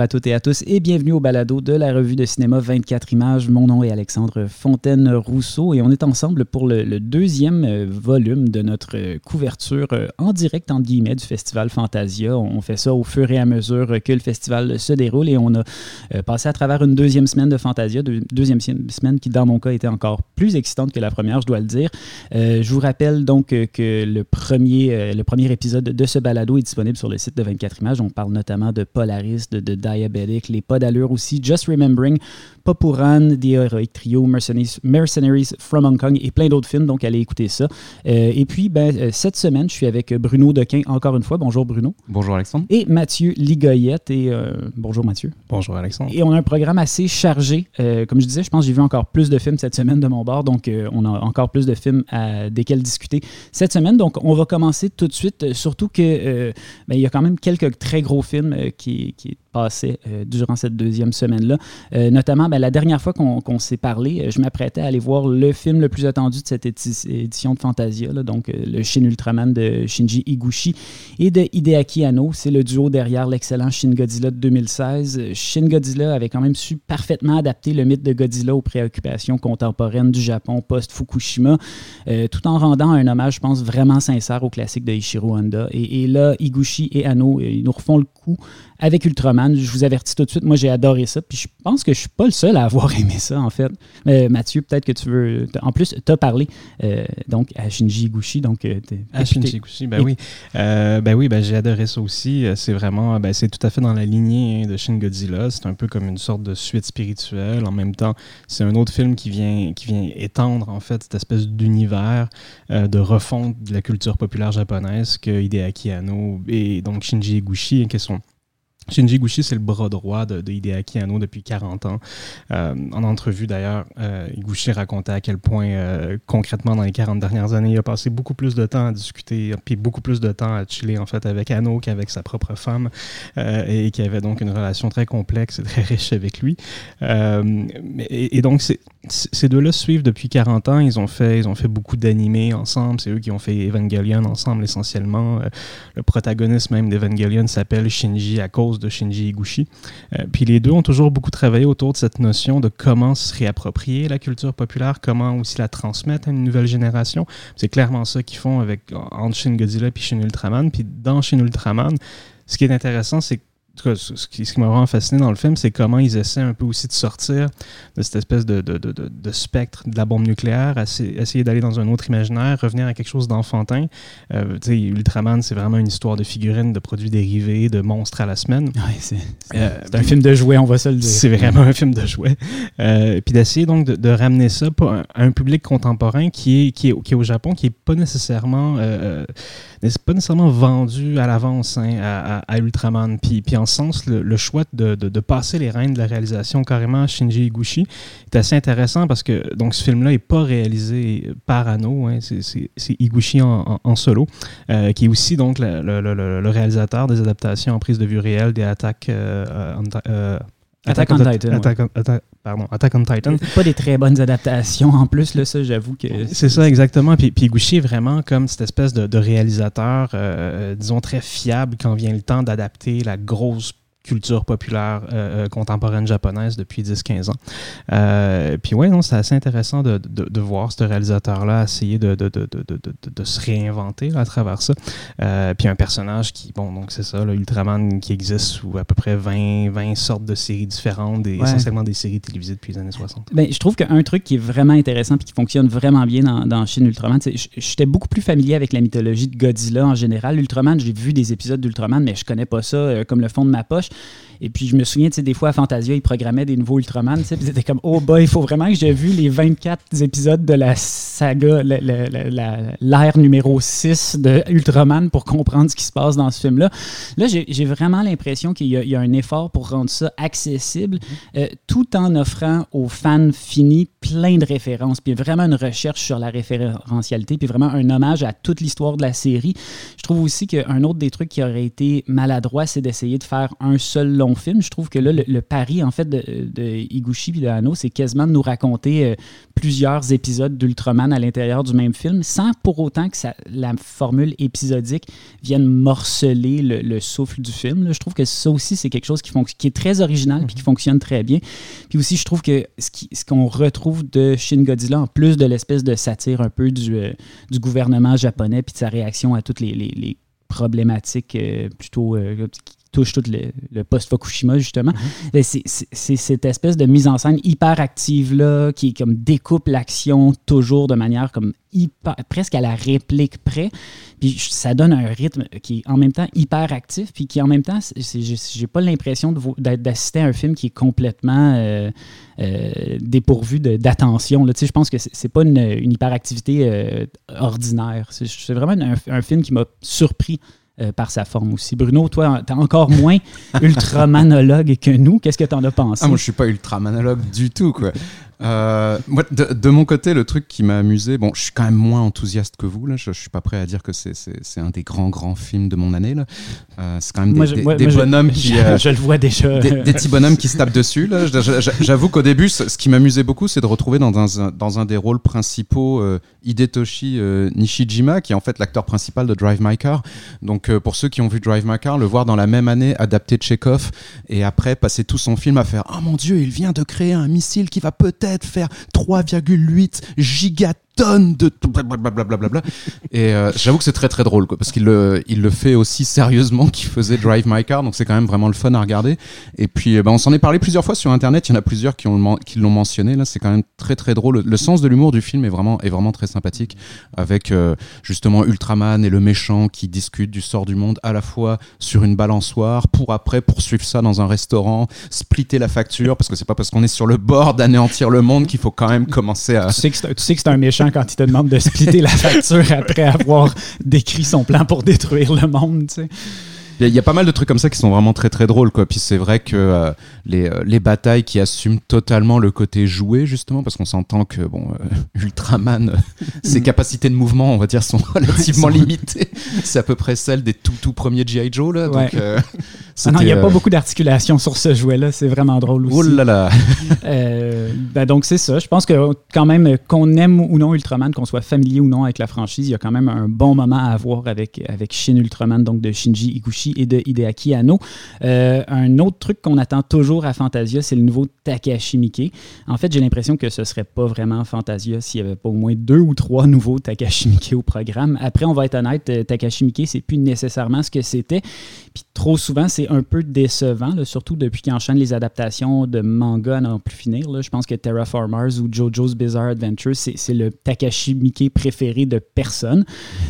à toutes et à tous et bienvenue au balado de la revue de cinéma 24 images. Mon nom est Alexandre Fontaine-Rousseau et on est ensemble pour le, deuxième euh, volume de notre euh, couverture euh, en direct, entre guillemets, du Festival Fantasia. On fait ça au fur et à mesure que le festival se déroule et on a passé à travers une deuxième semaine de Fantasia, deuxième semaine qui, dans mon cas, était encore plus excitante que la première, je dois le dire. je vous rappelle donc que le premier, le premier épisode de ce balado est disponible sur le site de 24 images. On parle notamment de Polaris, de, de Diabetic, Les Pas d'allure aussi, Just Remembering, Papuran, The Heroic Trio, Mercenaries, from Hong Kong et plein d'autres films, donc allez écouter ça. Euh, et puis, ben, euh, cette semaine, je suis avec Bruno Dequin encore une fois. Bonjour Bruno. Bonjour Alexandre. Et Mathieu Ligoyette. Et euh, bonjour Mathieu. Bonjour Alexandre. Et on a un programme assez chargé. comme je disais, je pense que j'ai vu encore plus de films cette semaine de mon bord, donc on a encore plus de films à, desquels discuter cette semaine. Donc, on va commencer tout de suite, surtout que ben, il y a quand même quelques très gros films qui, qui euh, durant cette deuxième semaine-là. Euh, notamment, ben, la dernière fois qu'on s'est parlé, euh, je m'apprêtais à aller voir le film le plus attendu de cette édition de Fantasia, donc le Shin Ultraman de Shinji Higuchi et de Hideaki Anno. C'est le duo derrière l'excellent Shin Godzilla de 2016. Shin Godzilla avait quand même su parfaitement adapter le mythe de Godzilla aux préoccupations contemporaines du Japon post-Fukushima, tout en rendant un hommage, je pense, vraiment sincère au classique de Ishiro Honda. Et, là, Higuchi et Anno, ils nous refont le coup avec Ultraman. Je vous avertis tout de suite, moi j'ai adoré ça. Puis je pense que je suis pas le seul à avoir aimé ça, en fait. Mais Mathieu, peut-être que tu veux. En plus, tu as parlé euh, donc à Shinji Iguchi. Donc, euh, à Shinji Iguchi, ben oui. Euh, ben oui, ben j'ai adoré ça aussi. C'est vraiment. Ben, c'est tout à fait dans la lignée de Shin Godzilla. C'est un peu comme une sorte de suite spirituelle. En même temps, c'est un autre film qui vient, qui vient étendre, en fait, cette espèce d'univers de refonte de la culture populaire japonaise que Hideaki Anno et donc Shinji Iguchi, qui sont Shinji Gushi, c'est le bras droit de, de, Hideaki Anno depuis 40 ans. Euh, en entrevue, d'ailleurs, euh, racontait à quel point, euh, concrètement, dans les 40 dernières années, il a passé beaucoup plus de temps à discuter, puis beaucoup plus de temps à chiller, en fait, avec Anno qu'avec sa propre femme, euh, et qui avait donc une relation très complexe et très riche avec lui. Euh, et, donc, ces deux-là suivent depuis 40 ans. Ils ont fait, ils ont fait beaucoup d'animés ensemble. C'est eux qui ont fait Evangelion ensemble, essentiellement. le protagoniste même d'Evangelion s'appelle Shinji à cause de Shinji Higuchi. Euh, puis les deux ont toujours beaucoup travaillé autour de cette notion de comment se réapproprier la culture populaire, comment aussi la transmettre à une nouvelle génération. C'est clairement ça qu'ils font avec entre Shin Godzilla et Shin Ultraman. Puis dans Shin Ultraman, ce qui est intéressant, c'est que ce qui, m'a vraiment fasciné dans le film, c'est comment ils essaient un peu aussi de sortir de cette espèce de, de, de, de spectre de la bombe nucléaire, essayer d'aller dans un autre imaginaire, revenir à quelque chose d'enfantin. Euh, Ultraman, c'est vraiment une histoire de figurines, de produits dérivés, de monstres à la semaine. c'est euh, un film de jouets, on va se le dire. C'est vraiment un film de jouets. Euh, puis d'essayer donc de, ramener ça à un public contemporain qui est, qui est, qui est au Japon, qui n'est pas nécessairement euh, n'est pas nécessairement vendu à l'avance hein, à, à, Ultraman. Puis, puis en sens, le, choix de, passer les rênes de la réalisation carrément à Shinji Higuchi est assez intéressant parce que donc ce film-là n'est pas réalisé par Anno, hein, c'est Higuchi en, solo, euh, qui est aussi donc le, réalisateur des adaptations en prise de vue réelle des attaques euh, Attack, on, Titan. Attack, pardon, Attack on Titan. Pas des très bonnes adaptations en plus, là, ça, j'avoue que. C'est ça, exactement. Puis, puis est vraiment comme cette espèce de, réalisateur, euh, disons, très fiable quand vient le temps d'adapter la grosse culture populaire euh, euh, contemporaine japonaise depuis 10-15 ans. Euh, puis ouais, non, c'est assez intéressant de, de, de, voir ce réalisateur-là essayer de, de, se réinventer à travers ça. puis un personnage qui, bon, donc c'est ça, Ultraman qui existe sous à peu près 20, 20 sortes de séries différentes, et essentiellement des séries télévisées depuis les années 60. Ben, je trouve qu'un truc qui est vraiment intéressant et qui fonctionne vraiment bien dans, dans Shin Ultraman, c'est j'étais beaucoup plus familier avec la mythologie de Godzilla en général. Ultraman, j'ai vu des épisodes d'Ultraman, mais je connais pas ça comme le fond de ma poche. Et puis, je me souviens, tu sais, des fois, à Fantasia, ils programmaient des nouveaux Ultraman, tu sais, c'était comme, oh boy, il faut vraiment que j'ai vu les 24 épisodes de la saga, l'ère numéro 6 de Ultraman pour comprendre ce qui se passe dans ce film-là. Là, j'ai vraiment l'impression qu'il y, a un effort pour rendre ça accessible, euh, tout en offrant aux fans finis plein de références, puis vraiment une recherche sur la référentialité, puis vraiment un hommage à toute l'histoire de la série. Je trouve aussi qu'un autre des trucs qui aurait été maladroit, c'est d'essayer de faire un un seul long film. Je trouve que là, le, pari, en fait, de, de Higuchi et de Hano, c'est quasiment de nous raconter euh, plusieurs épisodes d'Ultraman à l'intérieur du même film, sans pour autant que ça, la formule épisodique vienne morceler le, souffle du film. Je trouve que ça aussi, c'est quelque chose qui, qui est très original et qui mhm. fonctionne très bien. Puis aussi, je trouve que ce qu'on retrouve de Shin Godzilla, en plus de l'espèce de satire un peu du, euh, du gouvernement japonais puis de sa réaction à toutes les, les, problématiques euh, plutôt touche tout le, post-Fukushima, justement. Mhm. C'est cette espèce de mise en scène hyper active-là, qui comme découpe l'action toujours de manière comme hyper, presque à la réplique près. Puis ça donne un rythme qui est en même temps hyper actif, puis qui en même temps, j'ai pas l'impression d'assister à un film qui est complètement euh, euh, dépourvu d'attention. Je pense que c'est pas une, hyperactivité euh, ordinaire. C'est vraiment un, film qui m'a surpris euh, par sa forme aussi. Bruno, toi, tu es encore moins ultramanologue que nous. Qu'est-ce que tu en as pensé? Ah, moi, je suis pas ultramanologue du tout, quoi. Euh, moi, de, mon côté, le truc qui m'a amusé, bon, je suis quand même moins enthousiaste que vous, là. Je, je suis pas prêt à dire que c'est un des grands, grands films de mon année, là. Euh, c'est quand même des, des, bonhommes qui. Je, le vois déjà. Des, petits bonhommes qui se tapent dessus, là. J'avoue qu'au début, ce, qui m'amusait beaucoup, c'est de retrouver dans un, dans un des rôles principaux euh, Hidetoshi Nishijima, qui est en fait l'acteur principal de Drive My Car. Donc, pour ceux qui ont vu Drive My Car, le voir dans la même année adapté Chekhov et après passer tout son film à faire Oh mon Dieu, il vient de créer un missile qui va peut-être faire 3,8 gigatonnes de blablabla. Et euh, j'avoue que c'est très très drôle quoi, parce qu'il le, il le fait aussi sérieusement qu'il faisait Drive My Car, donc c'est quand même vraiment le fun à regarder. Et puis eh ben, on s'en est parlé plusieurs fois sur internet, il y en a plusieurs qui, ont, qui l'ont mentionné, là c'est quand même très très drôle. Le, sens de l'humour du film est vraiment, est vraiment très sympathique, avec euh, justement Ultraman et le méchant qui discutent du sort du monde à la fois sur une balançoire, pour après poursuivre ça dans un restaurant, splitter la facture, parce que c'est pas parce qu'on est sur le bord d'anéantir le monde qu'il faut quand même commencer à... Tu sais que c'est un méchant quand il te demande de splitter la facture après avoir décrit son plan pour détruire le monde. Tu sais. Il y, a pas mal de trucs comme ça qui sont vraiment très très drôles quoi. Puis c'est vrai que euh, les, euh, les, batailles qui assument totalement le côté joué justement parce qu'on s'entend que bon euh, Ultraman ses capacités de mouvement on va dire sont relativement limitées. c'est à peu près celle des tout tout premiers GI Joe là. Donc, ah non, il n'y a pas beaucoup d'articulation sur ce jouet là. C'est vraiment drôle aussi. Oh là là. ben donc c'est ça. Je pense que quand même qu'on aime ou non Ultraman, qu'on soit familier ou non avec la franchise, il y a quand même un bon moment à avoir avec avec Shin Ultraman donc de Shinji Iguchi et de Hideaki Anno. Euh, un autre truc qu'on attend toujours à Fantasia, c'est le nouveau Takashi Miike. En fait, j'ai l'impression que ce serait pas vraiment Fantasia s'il y avait pas au moins deux ou trois nouveaux Takashi Miike au programme. Après, on va être honnête, euh, Takashi Miike, c'est plus nécessairement ce que c'était. Puis trop souvent, c'est un peu décevant, surtout depuis qu'il enchaîne les adaptations de manga à n'en plus finir. Je pense que Terraformers ou JoJo's Bizarre Adventure, c'est le Takashi Miike préféré de personne.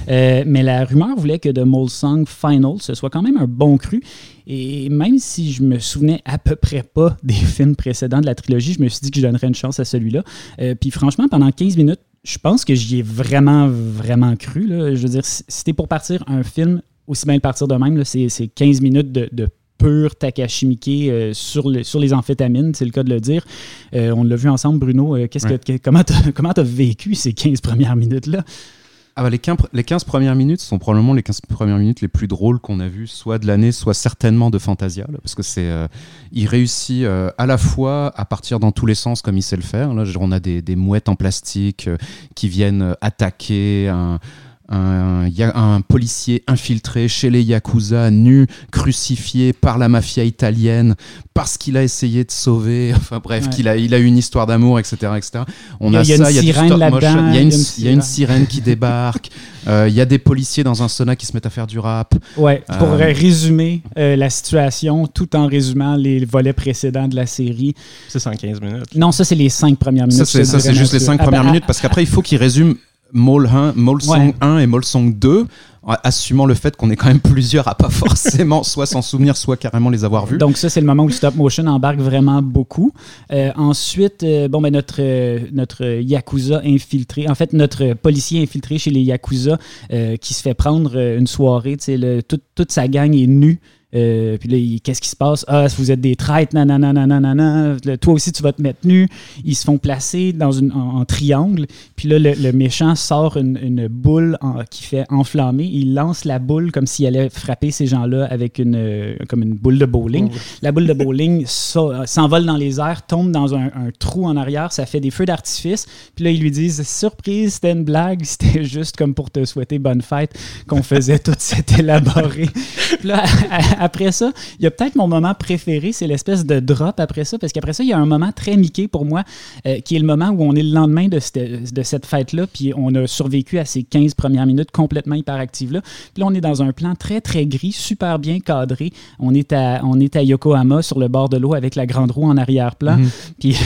Euh, mais la rumeur voulait que The Song Final, ce soit quand même un bon cru. Et même si je me souvenais à peu près pas des films précédents de la trilogie, je me suis dit que je donnerais une chance à celui-là. Euh, puis franchement, pendant 15 minutes, je pense que j'y ai vraiment, vraiment cru. Là. Je veux dire, c'était pour partir un film, aussi bien le partir de même, c'est 15 minutes de, de pur Takashi Miike euh, sur, le, sur les amphétamines, c'est le cas de le dire. Euh, on l'a vu ensemble, Bruno. qu'est-ce que, comment tu as vécu ces 15 premières minutes-là? Ah bah les, 15, les 15 premières minutes sont probablement les 15 premières minutes les plus drôles qu'on a vues, soit de l'année, soit certainement de Fantasia, parce que c'est, euh, il réussit euh, à la fois à partir dans tous les sens comme il sait le faire. Là, on a des, des mouettes en plastique euh, qui viennent attaquer un un, un, policier infiltré chez les Yakuza, nu, crucifié par la mafia italienne parce qu'il a essayé de sauver, enfin bref, qu'il a, il a eu une histoire d'amour, etc., etc. On a, ça, il y a stop motion, il y a une, il y a une sirène qui débarque, euh, il y a des policiers dans un sauna qui se mettent à faire du rap. Ouais, pour euh, résumer euh, la situation, tout en résumant les volets précédents de la série. C'est 115 minutes. Non, ça c'est les 5 premières minutes. Ça c'est juste les 5 ah, premières bah, minutes parce qu'après il faut qu'il résume Mole 1, Mole Song 1 et Mole Song 2, assumant le fait qu'on est quand même plusieurs à pas forcément soit s'en souvenir, soit carrément les avoir vus. Donc ça, c'est le moment où le stop motion embarque vraiment beaucoup. Euh, ensuite, euh, bon, ben, notre, euh, notre Yakuza infiltré, en fait, notre policier infiltré chez les Yakuza qui se fait prendre une soirée, le, toute sa gang est nue Euh, puis là, qu'est-ce qui se passe? Ah, vous êtes des traîtres, nanana, nanana, Toi aussi, tu vas te mettre nu. Ils se font placer dans une, en, triangle. Puis là, le, méchant sort une, boule qui fait enflammer. Il lance la boule comme s'il allait frapper ces gens-là avec une, euh, comme une boule de bowling. La boule de bowling euh, s'envole dans les airs, tombe dans un, trou en arrière. Ça fait des feux d'artifice. Puis là, ils lui disent Surprise, c'était une blague. C'était juste comme pour te souhaiter bonne fête qu'on faisait tout cet élaboré. Puis là, après ça, il y a peut-être mon moment préféré, c'est l'espèce de drop après ça, parce qu'après ça, il y a un moment très Mickey pour moi, euh, qui est le moment où on est le lendemain de cette, de cette fête-là, puis on a survécu à ces 15 premières minutes complètement hyperactives-là. Puis là, on est dans un plan très, très gris, super bien cadré. On est à, on est à Yokohama, sur le bord de l'eau, avec la grande roue en arrière-plan. Mhm. Puis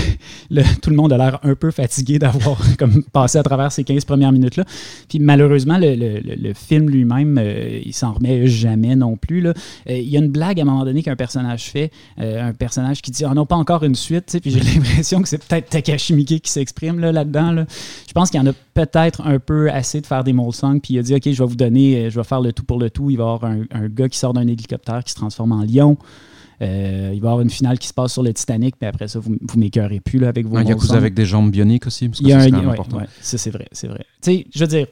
tout le monde a l'air un peu fatigué d'avoir comme passé à travers ces 15 premières minutes-là. Puis malheureusement, le, le, film lui-même, euh, il s'en remet jamais non plus. Là. Euh, il y a une blague à un moment donné qu'un personnage fait, euh, un personnage qui dit oh non, pas encore une suite, puis j'ai l'impression que c'est peut-être Takashi Miike qui s'exprime là-dedans. Là Je pense qu'il y en a peut-être un peu assez de faire des songs, puis il a dit ok, je vais vous donner, euh, je vais faire le tout pour le tout. Il va y avoir un gars qui sort d'un hélicoptère qui se transforme en lion. Euh, il va y avoir une finale qui se passe sur le Titanic, puis après ça, vous ne m'écœurez plus là, avec vos Un Yakuza avec des jambes bioniques aussi, parce que c'est important. ça, c'est vrai, c'est vrai. Tu sais, je veux dire,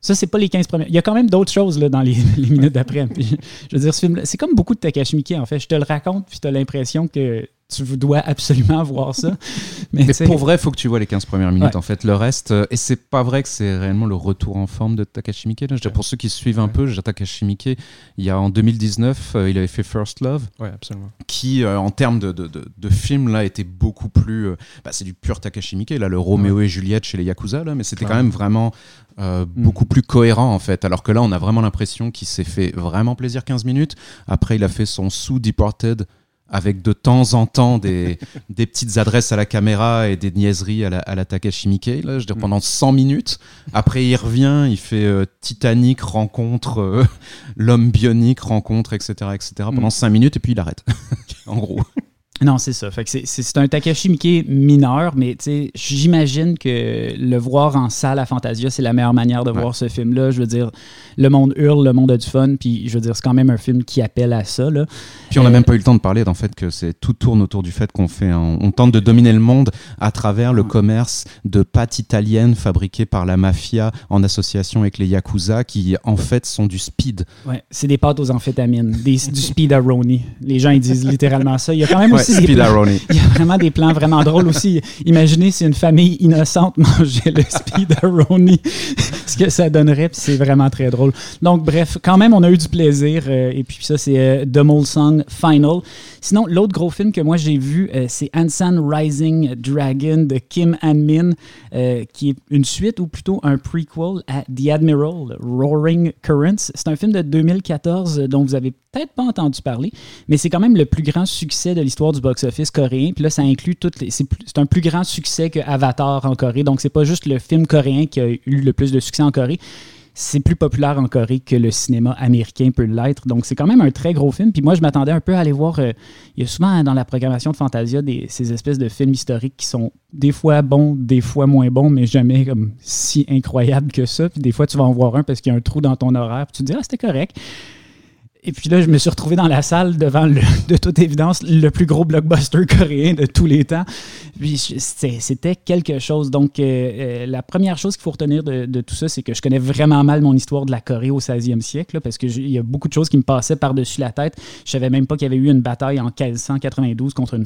ça, c'est pas les 15 premières. Il y a quand même d'autres choses là, dans les, minutes d'après. je veux dire, ce c'est comme beaucoup de Takashi Miike, en fait. Je te le raconte, puis tu as l'impression que tu dois absolument voir ça. Mais, pour vrai, il faut que tu vois les 15 premières minutes, en fait. Le reste, euh, et c'est pas vrai que c'est réellement le retour en forme de Takashi Miike. Là. pour ceux qui suivent un peu, Takashi Miike, il y a en 2019, euh, il avait fait First Love, absolument. qui, euh, en termes de, de, de, film, là, était beaucoup plus. bah, c'est du pur Takashi Miike, là, le Roméo et Juliette chez les Yakuza, là, mais c'était quand même vraiment mm. beaucoup plus cohérent, en fait. Alors que là, on a vraiment l'impression qu'il s'est fait vraiment plaisir 15 minutes. Après, il a fait son sous Deported avec de temps en temps des, des petites adresses à la caméra et des niaiseries à la, à la Takashi Miike, là, je veux dire, pendant 100 minutes. Après, il revient, il fait euh, Titanic, rencontre euh, l'homme bionique, rencontre, etc., etc., pendant 5 mm. minutes, et puis il arrête, en gros. Non, c'est ça. c'est un Takashi Miike mineur, mais j'imagine que le voir en salle à Fantasia, c'est la meilleure manière de voir ce film-là. Je veux dire, le monde hurle, le monde a du fun, puis je veux dire, c'est quand même un film qui appelle à ça. Là. Puis on n'a euh, même pas eu le temps de parler d'en fait que c'est tout tourne autour du fait qu'on fait, on tente de dominer le monde à travers le commerce de pâtes italiennes fabriquées par la mafia en association avec les yakuza, qui en fait sont du speed. Ouais, c'est des pâtes aux amphétamines, des, du speed aroni. Les gens ils disent littéralement ça. Il y a quand même aussi il y a vraiment des plans vraiment drôles aussi. Imaginez si une famille innocente mangeait le speed Aroni, ce que ça donnerait, puis c'est vraiment très drôle. Donc, bref, quand même, on a eu du plaisir. Euh, et puis ça, c'est euh, The Mole Song Final. Sinon, l'autre gros film que moi j'ai vu, euh, c'est Ansan Rising Dragon de Kim Han-min, qui est une suite ou plutôt un prequel à The Admiral, Roaring Currents. C'est un film de 2014 dont vous avez peut-être pas entendu parler, mais c'est quand même le plus grand succès de l'histoire du box-office coréen. Puis là, ça inclut toutes les. C'est un plus grand succès que Avatar en Corée. Donc, c'est pas juste le film coréen qui a eu le plus de succès en Corée. C'est plus populaire en Corée que le cinéma américain peut l'être. Donc, c'est quand même un très gros film. Puis moi, je m'attendais un peu à aller voir. Euh, il y a souvent dans la programmation de Fantasia des, ces espèces de films historiques qui sont des fois bons, des fois moins bons, mais jamais comme si incroyables que ça. Puis des fois, tu vas en voir un parce qu'il y a un trou dans ton horaire. Puis tu te dis, ah, c'était correct. Et puis là, je me suis retrouvé dans la salle devant, de toute évidence, le plus gros blockbuster coréen de tous les temps. Puis c'était quelque chose. Donc, euh, euh, la première chose qu'il faut retenir de, tout ça, c'est que je connais vraiment mal mon histoire de la Corée au 16e siècle, parce qu'il y a beaucoup de choses qui me passaient par-dessus la tête. Je savais même pas qu'il y avait eu une bataille en 1592 contre une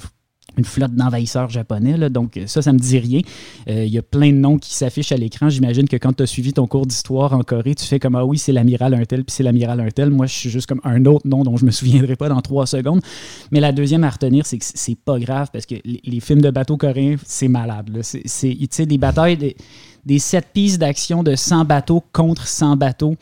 une flotte d'envahisseurs japonais. Donc, ça, ça me dit rien. Euh, il y a plein de noms qui s'affichent à l'écran. J'imagine que quand tu as suivi ton cours d'histoire en Corée, tu fais comme Ah oui, c'est l'amiral un tel, puis c'est l'amiral un tel. Moi, je suis juste comme un autre nom dont je me souviendrai pas dans trois secondes. Mais la deuxième à retenir, c'est que c'est pas grave parce que les, films de bateaux coréens, c'est malade. C'est des batailles, des, des sept pistes d'action de 100 bateaux contre 100 bateaux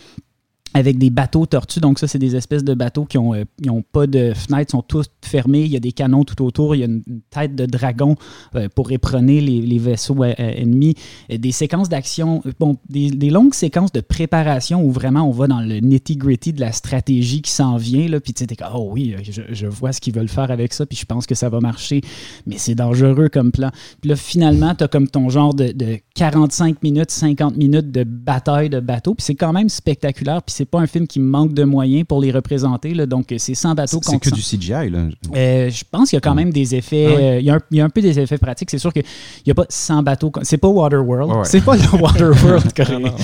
avec des bateaux tortues. Donc ça, c'est des espèces de bateaux qui n'ont euh, pas de fenêtres, sont tous fermés. Il y a des canons tout autour. Il y a une, tête de dragon euh, pour éperonner les, vaisseaux euh, ennemis. des séquences d'action, bon, des, longues séquences de préparation où vraiment on va dans le nitty-gritty de la stratégie qui s'en vient. Là, puis tu sais, oh oui, je, vois ce qu'ils veulent faire avec ça, puis je pense que ça va marcher. Mais c'est dangereux comme plan. Puis là, finalement, tu as comme ton genre de, de, 45 minutes, 50 minutes de bataille de bateau. Puis c'est quand même spectaculaire. Puis c'est pas un film qui manque de moyens pour les représenter. Là, donc, c'est sans bateau C'est que du CGI, là. Euh, je pense qu'il y a quand même des effets. Ah euh, il, y a un, il y a un peu des effets pratiques. C'est sûr qu'il n'y a pas 100 bateaux. C'est pas Waterworld. Ouais. C'est pas le Waterworld coréen.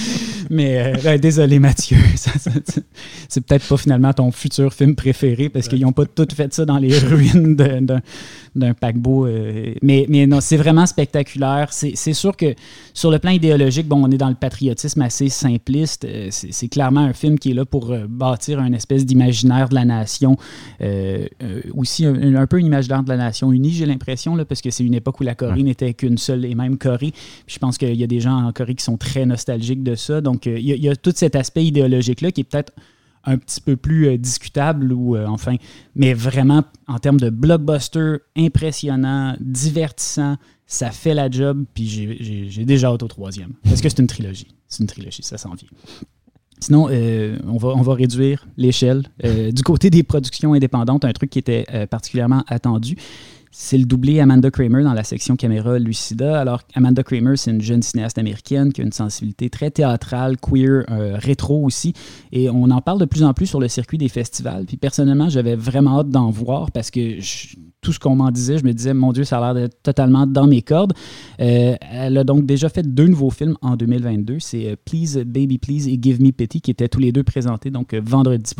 Mais euh, ouais, désolé, Mathieu. C'est peut-être pas finalement ton futur film préféré parce qu'ils n'ont pas tout fait ça dans les ruines d'un paquebot. euh, mais, mais non, c'est vraiment spectaculaire. C'est sûr que sur le plan idéologique, bon, on est dans le patriotisme assez simpliste. Euh, c'est clairement un film qui est là pour bâtir un espèce d'imaginaire de la nation. Euh, aussi un, un peu une imaginaire de la nation unie, j'ai l'impression, parce que c'est une époque où la Corée Ouais. n'était qu'une seule et même Corée. Puis je pense qu'il y a des gens en Corée qui sont très nostalgiques de ça. Donc, euh, il y, a- tout cet aspect idéologique-là qui est peut-être un petit peu plus euh, discutable ou euh, enfin, mais vraiment en termes de blockbuster impressionnant, divertissant, ça fait la job. Puis j'ai- déjà hâte au troisième parce que c'est une trilogie, c'est une trilogie, ça s'en vient. Sinon, on, va, on va réduire l'échelle. Du côté des productions indépendantes, un truc qui était particulièrement attendu, c'est le doublé Amanda Kramer dans la section caméra Lucida. Alors, Amanda Kramer, c'est une jeune cinéaste américaine qui a une sensibilité très théâtrale, queer, euh, rétro aussi. Et on en parle de plus en plus sur le circuit des festivals. Puis personnellement, j'avais vraiment hâte d'en voir parce que je- tout ce qu'on m'en disait, je me disais, mon Dieu, ça a l'air d'être totalement dans mes cordes. Euh, elle a donc déjà fait deux nouveaux films en 2022. C'est euh, Please Baby Please et Give Me Pity qui étaient tous les deux présentés donc euh, vendredi,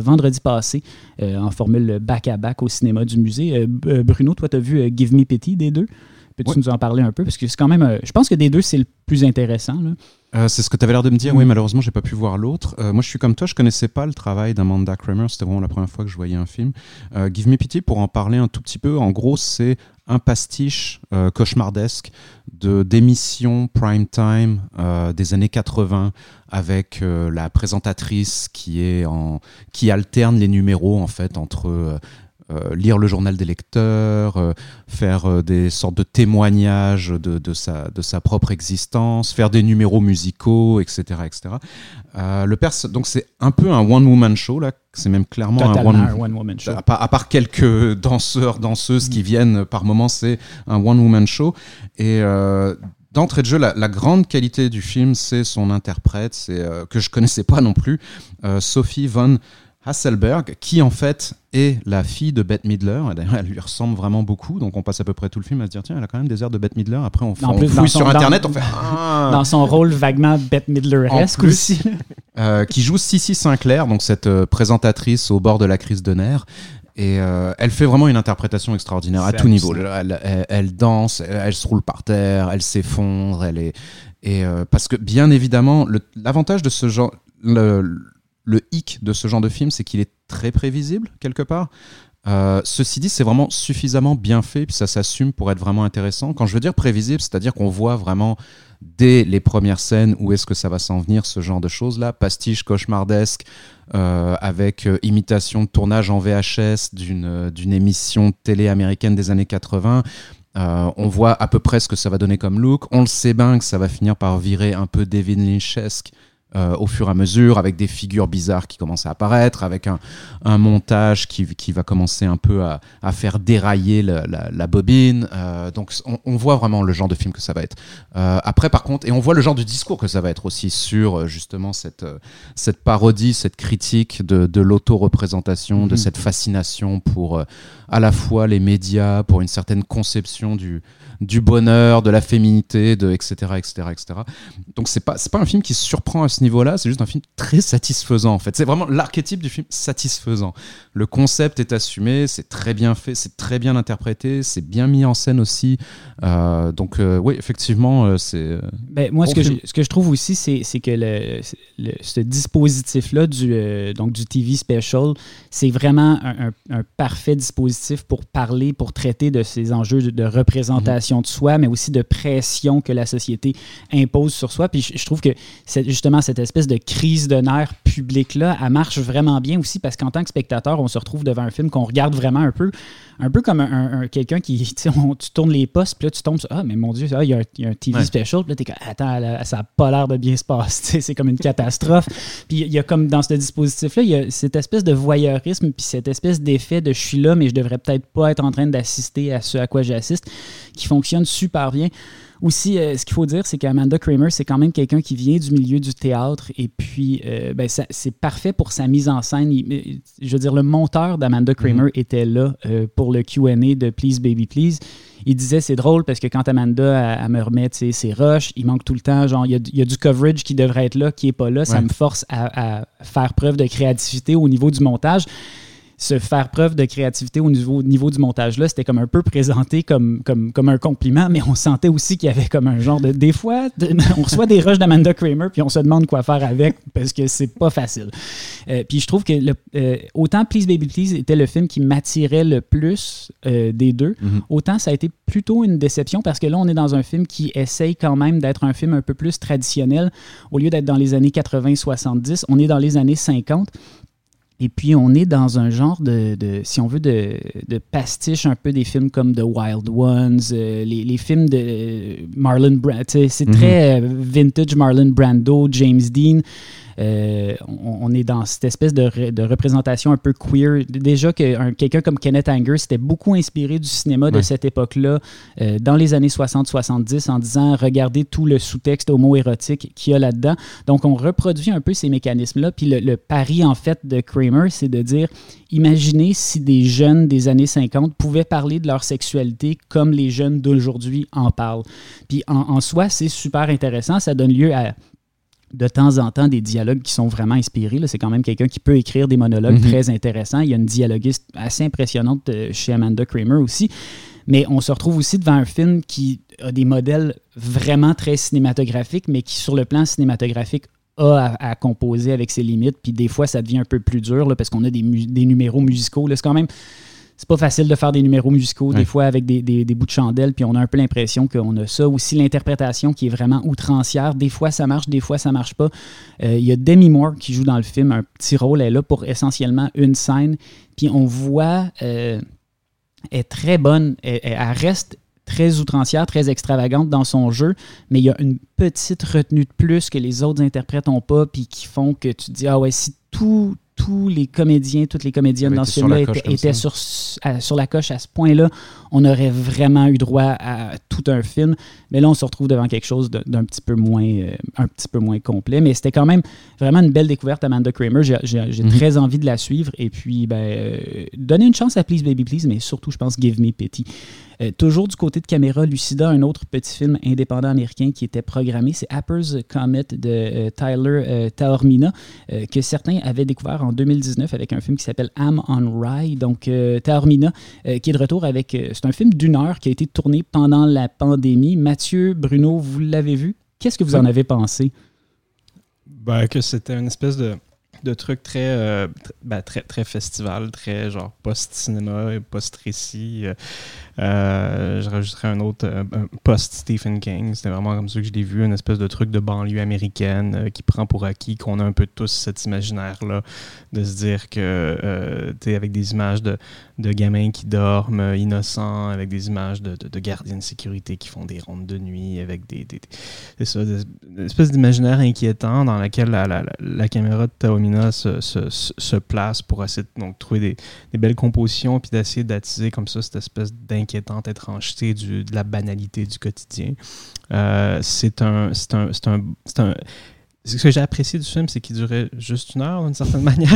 vendredi passé en formule back-à-back au cinéma du musée. Bruno, toi, tu as vu Give Me Pity des deux? Peux-tu Ouais. nous en parler un peu? Parce que c'est quand même. euh, je pense que des deux, c'est le plus intéressant. Euh, c'est ce que tu avais l'air de me dire. Mm. Oui, malheureusement, j'ai pas pu voir l'autre. Euh, moi, je suis comme toi, je connaissais pas le travail d'Amanda Kramer. C'était vraiment la première fois que je voyais un film. Give Me Pity, pour en parler un tout petit peu, en gros, c'est un pastiche euh, cauchemardesque de d'émissions prime time euh, des années 80 avec euh, la présentatrice qui est en qui alterne les numéros en fait entre euh, lire le journal des lecteurs, euh, faire euh, des sortes de témoignages de, de, sa, de sa propre existence, faire des numéros musicaux, etc. etc. Le pers donc c'est un peu un one-woman show, là. c'est même clairement un one one-woman show. à part, à part quelques danseurs, danseuses qui viennent euh, par moments, c'est un one-woman show. Et euh, d'entrée de jeu, la, la grande qualité du film, c'est son interprète, c'est euh, que je connaissais pas non plus, euh, Sophie von Hasselberg, qui en fait est la fille de Bette Midler. Et D'ailleurs, elle lui ressemble vraiment beaucoup. Donc on passe à peu près tout le film à se dire tiens, elle a quand même des airs de Bette Midler. Après, on, fait- on plus, dans fouille son- sur dans- Internet, on fait ah Dans son rôle vaguement Bette Midler-esque aussi. euh, qui joue Sissy Sinclair, donc cette euh, présentatrice au bord de la crise de nerfs. Et euh, elle fait vraiment une interprétation extraordinaire à tout niveau. Elle, elle- elle danse, elle, se roule par terre, elle s'effondre, elle est et parce que bien évidemment, l'avantage de ce genre, le, le hic de ce genre de film, c'est qu'il est très prévisible quelque part. Euh, ceci dit, c'est vraiment suffisamment bien fait, puis ça s'assume pour être vraiment intéressant. Quand je veux dire prévisible, c'est-à-dire qu'on voit vraiment dès les premières scènes où est-ce que ça va s'en venir, ce genre de choses-là, pastiche cauchemardesque, euh, avec euh, imitation de tournage en VHS d'une émission télé américaine des années 80. Euh, on voit à peu près ce que ça va donner comme look. On le sait bien que ça va finir par virer un peu David Lynchesque euh, au fur et à mesure, avec des figures bizarres qui commencent à apparaître, avec un, un montage qui, qui va commencer un peu à, à faire dérailler la, la- la bobine. Euh, donc on, on voit vraiment le genre de film que ça va être. Euh, après, par contre, et on voit le genre de discours que ça va être aussi sur euh, justement cette, euh, cette parodie, cette critique de, de l'auto-représentation, de Mhm. cette fascination pour euh, à la fois les médias, pour une certaine conception du, du bonheur, de la féminité, de etc. etc., etc. Donc c'est pas c'est pas un film qui surprend à ce niveau-là, c'est juste un film très satisfaisant en fait. C'est vraiment l'archétype du film satisfaisant. Le concept est assumé, c'est très bien fait, c'est très bien interprété, c'est bien mis en scène aussi. Euh, donc euh, oui, effectivement, euh, c'est Ben, moi, ce, que je, ce que je trouve aussi, c'est que le, le- ce dispositif-là du, donc du TV Special, c'est vraiment un, un- un parfait dispositif pour parler, pour traiter de ces enjeux de, de représentation de soi, mais aussi de pression que la société impose sur soi. Puis je, je trouve que justement cette espèce de crise de nerfs public-là, elle marche vraiment bien aussi parce qu'en tant que spectateur, on se retrouve devant un film qu'on regarde vraiment un peu un peu comme un, un- un- quelqu'un qui, on- tu tournes les postes, puis là, tu tombes sur, ah, mais mon Dieu, ah, il y, a un- il y a un TV Ouais. special, puis là, t'es comme, attends, là, ça n'a pas l'air de bien se passer, c'est comme une catastrophe. puis il y a comme dans ce dispositif-là, il y a cette espèce de voyeurisme, puis cette espèce d'effet de je suis là, mais je devrais peut-être pas être en train d'assister à ce à quoi j'assiste, qui fonctionne super bien. Aussi, euh, ce qu'il faut dire, c'est qu'Amanda Kramer, c'est quand même quelqu'un qui vient du milieu du théâtre et puis euh, ben, c'est parfait pour sa mise en scène. je veux dire, le monteur d'Amanda Kramer mm-hmm. était là euh, pour le QA de Please Baby Please. Il disait c'est drôle parce que quand Amanda elle, me remet ses rushs, il manque tout le temps. Genre, il y, a, du coverage qui devrait être là, qui n'est pas là. Ça me force à faire preuve de créativité au niveau du montage se faire preuve de créativité au niveau, niveau du montage-là, c'était comme un peu présenté comme, comme, comme un compliment, mais on sentait aussi qu'il y avait comme un genre de. Des fois, on reçoit des rushs d'Amanda Kramer, puis on se demande quoi faire avec parce que c'est pas facile. Euh, puis je trouve que le, euh, autant Please Baby Please était le film qui m'attirait le plus euh, des deux, mm-hmm. autant ça a été plutôt une déception parce que là, on est dans un film qui essaye quand même d'être un film un peu plus traditionnel. Au lieu d'être dans les années 80-70, on est dans les années 50. Et puis, on est dans un genre de, si on veut, de, pastiche un peu des films comme The Wild Ones, euh, les, films de Marlon Brando. C'est mhm. très euh, vintage Marlon Brando, James Dean. Euh, on, est dans cette espèce de, représentation un peu queer. Déjà que quelqu'un comme Kenneth Anger s'était beaucoup inspiré du cinéma de cette époque-là, euh, dans les années 60-70, en disant regardez tout le sous-texte homo-érotique qu'il y a là-dedans. Donc on reproduit un peu ces mécanismes-là. Puis le, pari en fait de Kramer, c'est de dire imaginez si des jeunes des années 50 pouvaient parler de leur sexualité comme les jeunes d'aujourd'hui en parlent. Puis en soi, c'est super intéressant. Ça donne lieu à de temps en temps des dialogues qui sont vraiment inspirés. C'est quand même quelqu'un qui peut écrire des monologues mhm. très intéressants. Il y a une dialoguiste assez impressionnante euh, chez Amanda Kramer aussi. Mais on se retrouve aussi devant un film qui a des modèles vraiment très cinématographiques, mais qui, sur le plan cinématographique, a à, composer avec ses limites. Puis des fois, ça devient un peu plus dur là, parce qu'on a des, des numéros musicaux. C'est quand même c'est pas facile de faire des numéros musicaux, des fois avec des, des, bouts de chandelle, puis on a un peu l'impression qu'on a ça. Aussi, l'interprétation qui est vraiment outrancière. Des fois, ça marche, des fois, ça marche pas. Euh, il y a Demi Moore qui joue dans le film un petit rôle. Elle est là pour essentiellement une scène. Puis on voit, euh, elle est très bonne. Elle, reste très outrancière, très extravagante dans son jeu, mais il y a une petite retenue de plus que les autres interprètes n'ont pas, puis qui font que tu te dis, ah ouais, si tout, tous les comédiens, toutes les comédiennes dans ce film-là étaient, sur, sur la coche à ce point-là. On aurait vraiment eu droit à tout un film. Mais là, on se retrouve devant quelque chose d'un petit peu moins euh, un petit peu moins complet. Mais c'était quand même vraiment une belle découverte, Amanda Kramer. J'ai mhm. très envie de la suivre. Et puis, ben, euh, donner une chance à Please Baby Please, mais surtout, je pense, Give Me Pity. Euh, toujours du côté de caméra, Lucida, un autre petit film indépendant américain qui était programmé, c'est Apper's Comet de euh, Tyler euh, Taormina, que certains avaient découvert en 2019 avec un film qui s'appelle Am on Rye. Donc, Taormina, qui est de retour avec. c'est un film d'une heure qui a été tourné pendant la pandémie. Mathieu, Bruno, vous l'avez vu? Qu'est-ce que vous en avez pensé? Ben, que c'était une espèce de de très, ben, très, très festival, très genre post-cinéma, post-récit. Euh, je rajouterais un autre post-Stephen King. C'était vraiment comme ça que je l'ai vu, une espèce de truc de banlieue américaine qui prend pour acquis qu'on a un peu tous cet imaginaire-là, de se dire que, tu sais, avec des images de, de gamins qui dorment innocents, avec des images de, de, gardiens de sécurité qui font des rondes de nuit, avec des. c'est ça, une espèce d'imaginaire inquiétant dans laquelle la, caméra de Taomina se, place pour essayer de donc, trouver des, belles compositions puis d'essayer d'attiser comme ça cette espèce d'inquiétante étrangeté du, de la banalité du quotidien. Euh, c'est un, un, un, ce que j'ai apprécié du film, c'est qu'il durait juste une heure d'une certaine manière.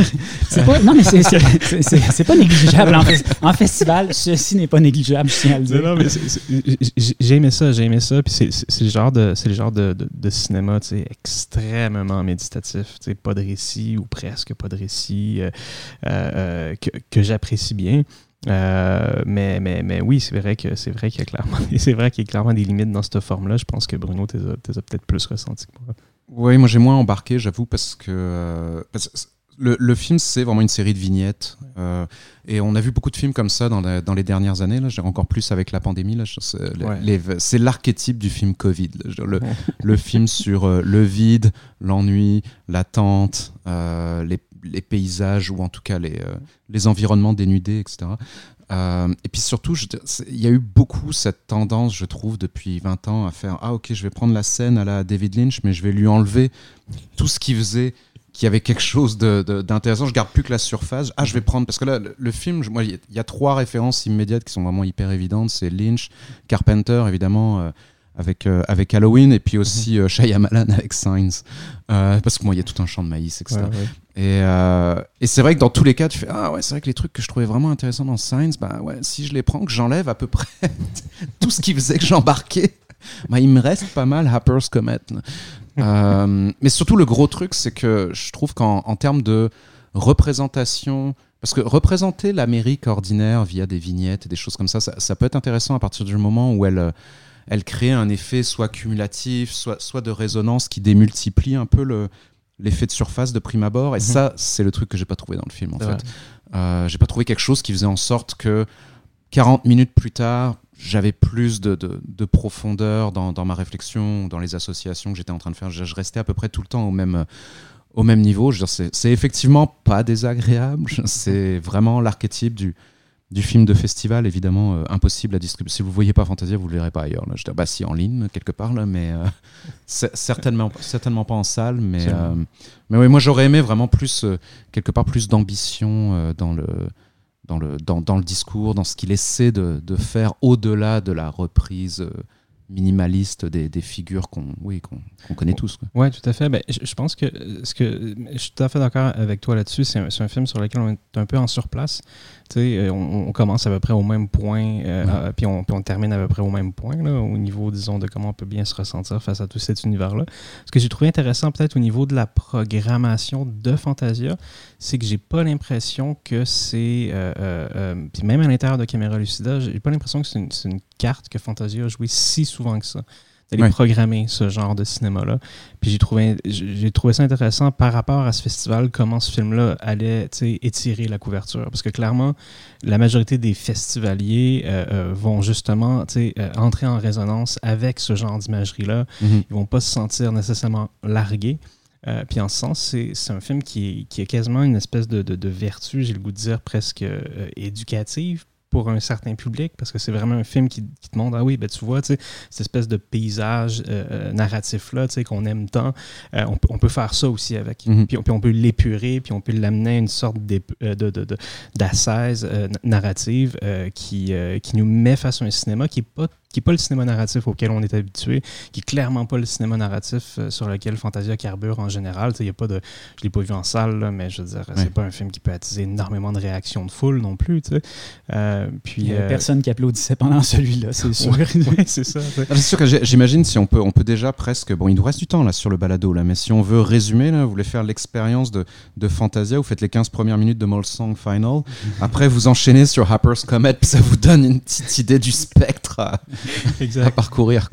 Pas, non, mais c'est pas négligeable. En, festival, ceci n'est pas négligeable, je tiens à le dire. Non, mais j'ai aimé ça, j'ai aimé ça. Puis c'est le genre de, le genre de, de, cinéma extrêmement méditatif. Pas de récit ou presque pas de récit euh, euh, que, que j'apprécie bien. Euh, mais, mais, mais oui, c'est vrai que c'est vrai qu'il y a clairement c'est vrai qu'il y a clairement des limites dans cette forme-là. Je pense que Bruno t'es peut-être plus ressenti que moi. Oui, moi j'ai moins embarqué, j'avoue, parce que, euh, le, film, c'est vraiment une série de vignettes. Euh, et on a vu beaucoup de films comme ça dans, dans les dernières années. Là, encore plus avec la pandémie. C'est l'archétype du film Covid. le, le, film sur euh, le vide, l'ennui, l'attente, les, les, paysages, ou en tout cas les, les environnements dénudés, etc. Euh, et puis surtout, il y a eu beaucoup cette tendance, je trouve, depuis 20 ans à faire Ah, ok, je vais prendre la scène à la David Lynch, mais je vais lui enlever tout ce qui faisait qui avait quelque chose d'intéressant. je garde plus que la surface. Ah, je vais prendre parce que là, le, film, il y, a trois références immédiates qui sont vraiment hyper évidentes. C'est Lynch, Carpenter, évidemment. Euh, avec, euh, avec Halloween et puis aussi mhm. euh, Shyamalan avec Signs. Parce que moi il y a tout un champ de maïs etc et, et c'est vrai que dans tous les cas tu fais ah ouais c'est vrai que les trucs que je trouvais vraiment intéressants dans Signs bah ouais si je les prends que j'enlève à peu près tout ce qui faisait que j'embarquais bah, il me reste pas mal Harper's Comet. Euh, mais surtout, le gros truc, c'est que je trouve qu'en termes de représentation, parce que représenter l'Amérique ordinaire via des vignettes et des choses comme ça, ça, peut être intéressant à partir du moment où elle, elle crée un effet soit cumulatif, soit, soit de résonance qui démultiplie un peu le, l'effet de surface de prime abord. Et mhm. ça, c'est le truc que j'ai pas trouvé dans le film, en fait. Euh, j'ai pas trouvé quelque chose qui faisait en sorte que 40 minutes plus tard, j'avais plus de, de, profondeur dans, dans, ma réflexion, dans les associations que j'étais en train de faire. Je, restais à peu près tout le temps au même, au même niveau. C'est effectivement pas désagréable. C'est vraiment l'archétype du, du film de festival, évidemment, euh, impossible à distribuer. Si vous ne voyez pas Fantasia, vous ne le verrez pas ailleurs. Là. Je dis, bah si, en ligne, quelque part, là, mais euh, certainement, certainement pas en salle. Mais, euh, mais oui, moi, j'aurais aimé vraiment plus, quelque part, plus d'ambition dans le dans le, dans, dans le discours, dans ce qu'il essaie de, de faire au-delà de la reprise minimaliste des, des figures qu'on oui, qu'on connaît tous. Oui, tout à fait. Ben, je, pense que, ce que je suis tout à fait d'accord avec toi là-dessus. C'est un, un, film sur lequel on est un peu en surplace. Euh, on, on, commence à peu près au même point, euh, puis, on, on, termine à peu près au même point, là, au niveau, disons, de comment on peut bien se ressentir face à tout cet univers-là. Ce que j'ai trouvé intéressant, peut-être au niveau de la programmation de Fantasia, c'est que j'ai pas l'impression que c'est. Euh, puis même à l'intérieur de Caméra Lucida, j'ai pas l'impression que c'est une, une, carte que Fantasia a joué si souvent que ça d'aller programmer ce genre de cinéma-là. Puis j'ai trouvé, j'ai trouvé ça intéressant par rapport à ce festival, comment ce film-là allait étirer la couverture. Parce que clairement, la majorité des festivaliers euh, euh, vont justement euh, entrer en résonance avec ce genre d'imagerie-là. Mm-hmm. Ils vont pas se sentir nécessairement largués. puis en ce sens, c'est un film qui, qui a quasiment une espèce de, de, de vertu, j'ai le goût de dire presque éducative, pour un certain public parce que c'est vraiment un film qui, te montre ah oui ben tu vois cette espèce de paysage euh, euh, narratif là qu'on aime tant euh, on, peut faire ça aussi avec mhm. puis, on, peut l'épurer puis on peut l'amener à une sorte d'assaise narrative qui, qui nous met face à un cinéma qui n'est pas qui n'est pas le cinéma narratif auquel on est habitué, qui est clairement pas le cinéma narratif euh, sur lequel Fantasia carbure en général. Y a pas de, je l'ai pas vu en salle, mais je veux dire, c'est pas un film qui peut attiser énormément de réactions de foule non plus. Euh, puis, Il y a euh, personne qui applaudissait pendant celui-là, c'est sûr. c'est ça. Ah, c'est sûr que j'imagine si on peut, on peut déjà presque. Bon, il nous reste du temps là sur le balado, là, mais si on veut résumer, là, vous voulez faire l'expérience de, de Fantasia, vous faites les 15 premières minutes de Song Final. Après, vous enchaînez sur Harper's Comet, puis ça vous donne une petite idée du spectre à parcourir.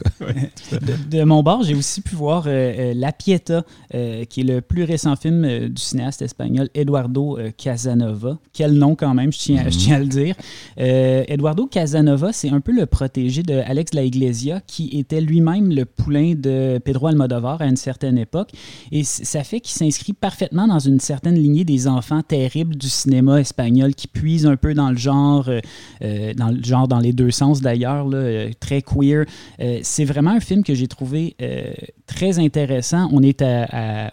De, mon bord, j'ai aussi pu voir euh, euh, La Pieta, euh, qui est le plus récent film du cinéaste espagnol Eduardo Casanova. Quel nom quand même, je tiens, je tiens à le dire. Eduardo Casanova, c'est un peu le protégé de Alex La Iglesia, qui était lui-même le poulain de Pedro Almodovar à une certaine époque. Et ça fait qu'il s'inscrit parfaitement dans une certaine lignée des enfants terribles du cinéma espagnol qui puisent un peu dans le genre, dans le genre dans les deux sens d'ailleurs, très queer. Euh, c'est vraiment un film que j'ai trouvé euh, très intéressant. On est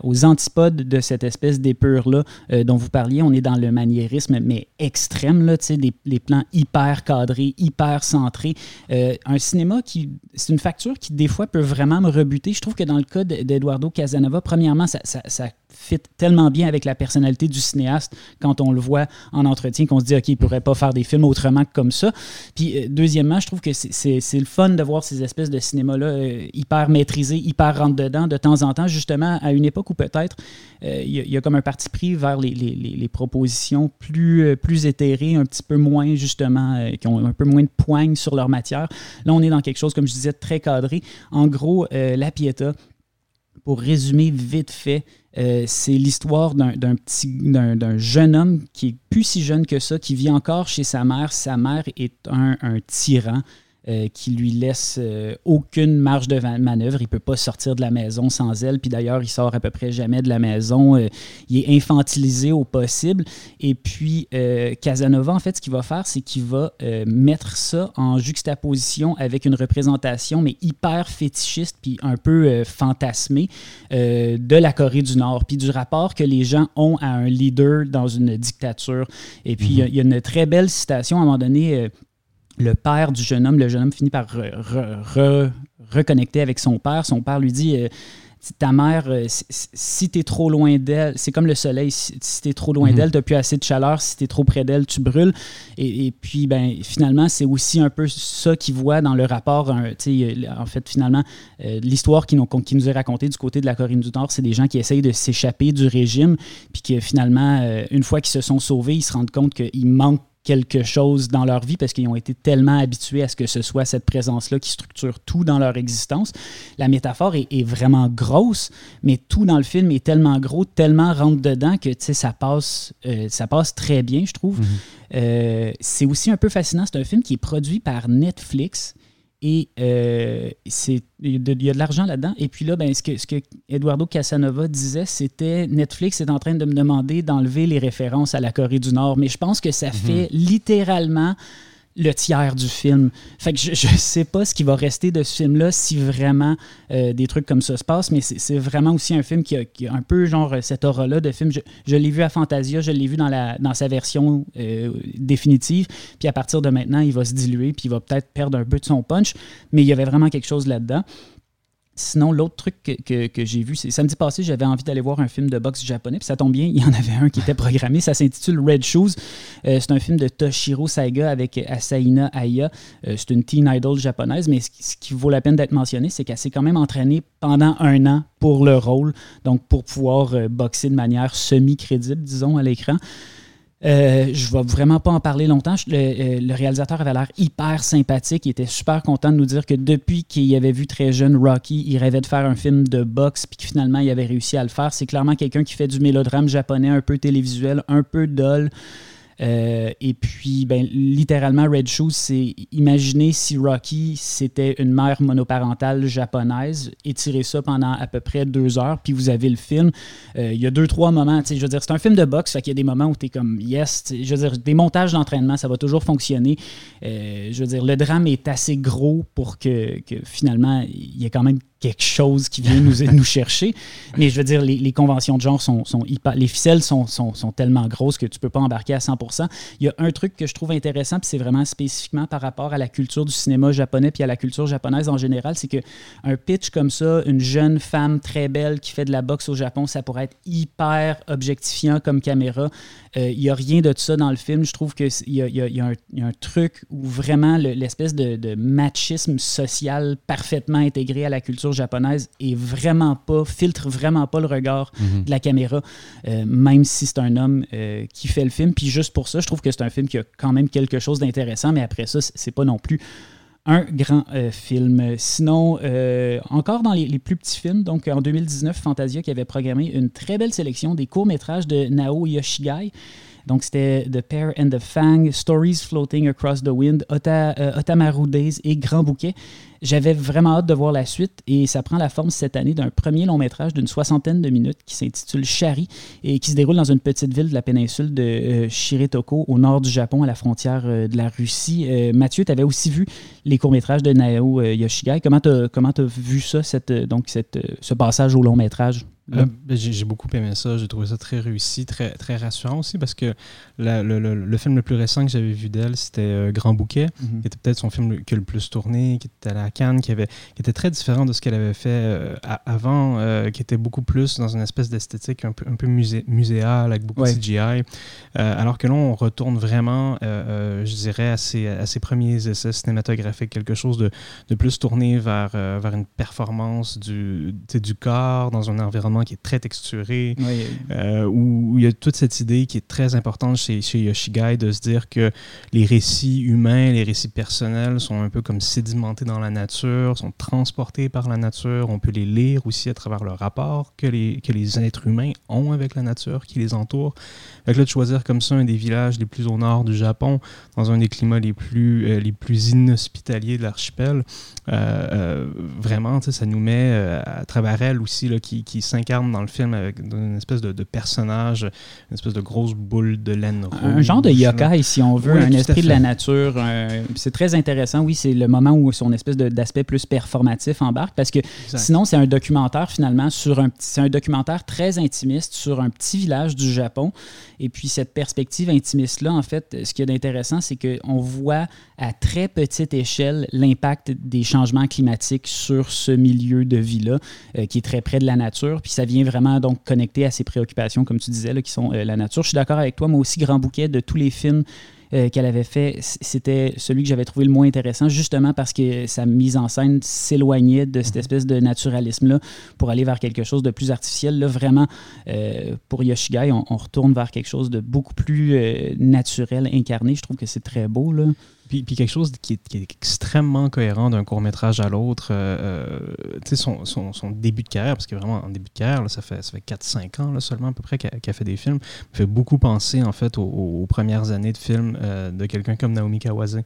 aux antipodes de cette espèce d'épure-là euh, dont vous parliez. On est dans le maniérisme, mais extrême, là, des, les plans hyper cadrés, hyper centrés. un cinéma qui. C'est une facture qui, des fois, peut vraiment me rebuter. Je trouve que dans le cas d'Eduardo Casanova, premièrement, ça, ça, ça fit tellement bien avec la personnalité du cinéaste quand on le voit en entretien qu'on se dit, OK, il pourrait pas faire des films autrement que comme ça. Puis, euh, deuxièmement, je trouve que c'est le fun de voir ces espèces de cinéma-là euh, hyper maîtrisés, hyper rentre-dedans de temps en temps, justement à une époque où peut-être euh, il y, a comme un parti pris vers les, les, les propositions plus, plus éthérées, un petit peu moins, justement, qui ont un peu moins de poigne sur leur matière. Là, on est dans quelque chose, comme je disais, très cadré. En gros, La Pieta, pour résumer vite fait, euh, c'est l'histoire d'un jeune homme qui est plus si jeune que ça, qui vit encore chez sa mère. Sa mère est un, tyran. Euh, qui lui laisse euh, aucune marge de manœuvre. Il peut pas sortir de la maison sans elle. Puis d'ailleurs, il sort à peu près jamais de la maison. Euh, il est infantilisé au possible. Et puis, Casanova, en fait, ce qu'il va faire, c'est qu'il va mettre ça en juxtaposition avec une représentation, mais hyper fétichiste, puis un peu fantasmée, de la Corée du Nord, puis du rapport que les gens ont à un leader dans une dictature. Et puis, il y, a une très belle citation à un moment donné le père du jeune homme, le jeune homme finit par reconnecter avec son père. Son père lui dit euh, Ta mère, euh, si, tu es trop loin d'elle, c'est comme le soleil, si, tu es trop loin mhm. d'elle, tu n'as plus assez de chaleur, si tu es trop près d'elle, tu brûles. Et, puis, ben, finalement, c'est aussi un peu ça qu'il voit dans le rapport. en fait, finalement, euh, l'histoire qui, qui, nous est racontée du côté de la Corée du Nord, c'est des gens qui essayent de s'échapper du régime, puis que finalement, une fois qu'ils se sont sauvés, ils se rendent compte qu'ils manquent quelque chose dans leur vie parce qu'ils ont été tellement habitués à ce que ce soit cette présence-là qui structure tout dans leur existence. La métaphore est, vraiment grosse, mais tout dans le film est tellement gros, tellement rentre dedans que ça passe, euh, ça passe très bien, je trouve. Mm-hmm. Euh, c'est aussi un peu fascinant. C'est un film qui est produit par Netflix. Et euh, il y, a de l'argent là-dedans. Et puis là, ben, ce, que, ce que Eduardo Casanova disait, c'était Netflix est en train de me demander d'enlever les références à la Corée du Nord. Mais je pense que ça mhm. fait littéralement le tiers du film. Fait que je, sais pas ce qui va rester de ce film-là si vraiment euh, des trucs comme ça se passent, mais c'est vraiment aussi un film qui a, un peu genre cette aura-là de film. Je, l'ai vu à Fantasia, je l'ai vu dans, la, dans sa version euh, définitive, puis à partir de maintenant, il va se diluer, puis il va peut-être perdre un peu de son punch, mais il y avait vraiment quelque chose là-dedans. Sinon, l'autre truc que, j'ai vu, c'est samedi passé, j'avais envie d'aller voir un film de boxe japonais, puis ça tombe bien, il y en avait un qui était programmé. Ça s'intitule Red Shoes. Euh, c'est un film de Toshiro Saiga avec Asaina Aya. Euh, c'est une teen idol japonaise, mais ce qui vaut la peine d'être mentionné, c'est qu'elle s'est quand même entraînée pendant un an pour le rôle, donc pour pouvoir euh, boxer de manière semi-crédible, disons, à l'écran. Euh, je ne vais vraiment pas en parler longtemps. Euh, le, réalisateur avait l'air hyper sympathique. Il était super content de nous dire que depuis qu'il avait vu très jeune Rocky, il rêvait de faire un film de boxe, puis que finalement il avait réussi à le faire. C'est clairement quelqu'un qui fait du mélodrame japonais un peu télévisuel, un peu dol. Euh, et puis, ben, littéralement, Red Shoes, c'est imaginer si Rocky, c'était une mère monoparentale japonaise, étirer ça pendant à peu près deux heures, puis vous avez le film. Euh, il y a deux, trois moments, je veux dire, c'est un film de boxe, fait qu'il y a des moments où tu es comme, yes, je veux dire, des montages d'entraînement, ça va toujours fonctionner. Euh, je veux dire, le drame est assez gros pour que, que finalement, il y ait quand même quelque chose qui vient nous, nous chercher. Mais je veux dire, les, conventions de genre sont, sont hyper, les ficelles sont, sont, sont, tellement grosses que tu peux pas embarquer à 100%. Il y a un truc que je trouve intéressant, puis c'est vraiment spécifiquement par rapport à la culture du cinéma japonais puis à la culture japonaise en général, c'est que un pitch comme ça, une jeune femme très belle qui fait de la boxe au Japon, ça pourrait être hyper objectifiant comme caméra. Euh, il n'y a rien de ça dans le film. Je trouve qu'il y, y, y, a un truc où vraiment l'espèce de machisme social parfaitement intégré à la culture japonaise est vraiment pas, filtre vraiment pas le regard mhm. de la caméra, euh, même si c'est un homme euh, qui fait le film. Puis juste pour ça, je trouve que c'est un film qui a quand même quelque chose d'intéressant, mais après ça, c'est pas non plus un grand euh, film. Sinon, encore dans les, les, plus petits films, donc en 2019, Fantasia qui avait programmé une très belle sélection des courts-métrages de Nao Yoshigai. Donc, c'était The Pear and the Fang, Stories Floating Across the Wind, Otamaru Days et Grand Bouquet. J'avais vraiment hâte de voir la suite et ça prend la forme cette année d'un premier long métrage d'une soixantaine de minutes qui s'intitule Shari et qui se déroule dans une petite ville de la péninsule de euh, Shiretoko au nord du Japon à la frontière euh, de la Russie. Euh, Mathieu, tu avais aussi vu les courts-métrages de Nao Yoshigai. Comment tu as, vu ça, donc ce passage au long métrage? Ben, j'ai beaucoup aimé ça, j'ai trouvé ça très réussi, très, très rassurant aussi parce que le, le, film le plus récent que j'avais vu d'elle, c'était Grand Bouquet, mhm. qui était peut-être son film qui a le plus tourné, qui était à la qui, avait, qui était très différent de ce qu'elle avait fait euh, avant, euh, qui était beaucoup plus dans une espèce d'esthétique un peu, un peu musé, muséale, avec beaucoup de CGI. Euh, alors que là, on retourne vraiment, je dirais, à ses, à ses, premiers essais cinématographiques, quelque chose de, de plus tourné vers, vers une performance du, du corps dans un environnement qui est très texturé, où, il y a toute cette idée qui est très importante chez, chez Yoshigai de se dire que les récits humains, les récits personnels sont un peu comme sédimentés dans la nature sont transportés par la nature. On peut les lire aussi à travers le rapport que les, que les êtres humains ont avec la nature qui les entoure. Fait là, de choisir comme ça un des villages les plus au nord du Japon, dans un des climats les plus, euh, les plus inhospitaliers de l'archipel, euh, euh, vraiment, ça nous met à travers elle aussi, là, qui, qui s'incarne dans le film avec une espèce de, de, personnage, une espèce de grosse boule de laine rouge. Un genre de yokai, si on veut, un esprit de la nature. c'est très intéressant, oui, c'est le moment où son espèce d'aspect plus performatif embarque, parce que sinon, c'est un documentaire finalement sur un c'est un documentaire très intimiste sur un petit village du Japon. Et puis cette perspective intimiste-là, en fait, ce qui est intéressant, c'est qu'on voit à très petite échelle l'impact des changements climatiques sur ce milieu de vie-là, euh, qui est très près de la nature. Puis ça vient vraiment donc connecter à ses préoccupations, comme tu disais, là, qui sont euh, la nature. Je suis d'accord avec toi, moi aussi, grand bouquet de tous les films euh, qu'elle avait fait, c'était celui que j'avais trouvé le moins intéressant, justement parce que sa mise en scène s'éloignait de cette mhm. espèce de naturalisme-là pour aller vers quelque chose de plus artificiel. Là, vraiment, euh, pour Yoshigai, on, on, retourne vers quelque chose de beaucoup plus euh, naturel, incarné. Je trouve que c'est très beau. Là. Puis, quelque chose qui est, extrêmement cohérent d'un court métrage à l'autre. Euh, euh, tu sais, son, son, début de carrière, parce que vraiment en début de carrière, ça fait, ça fait 4-5 ans là, seulement à peu près qu'il a, fait des films, me fait beaucoup penser en fait aux, premières années de films euh, de quelqu'un comme Naomi Kawase,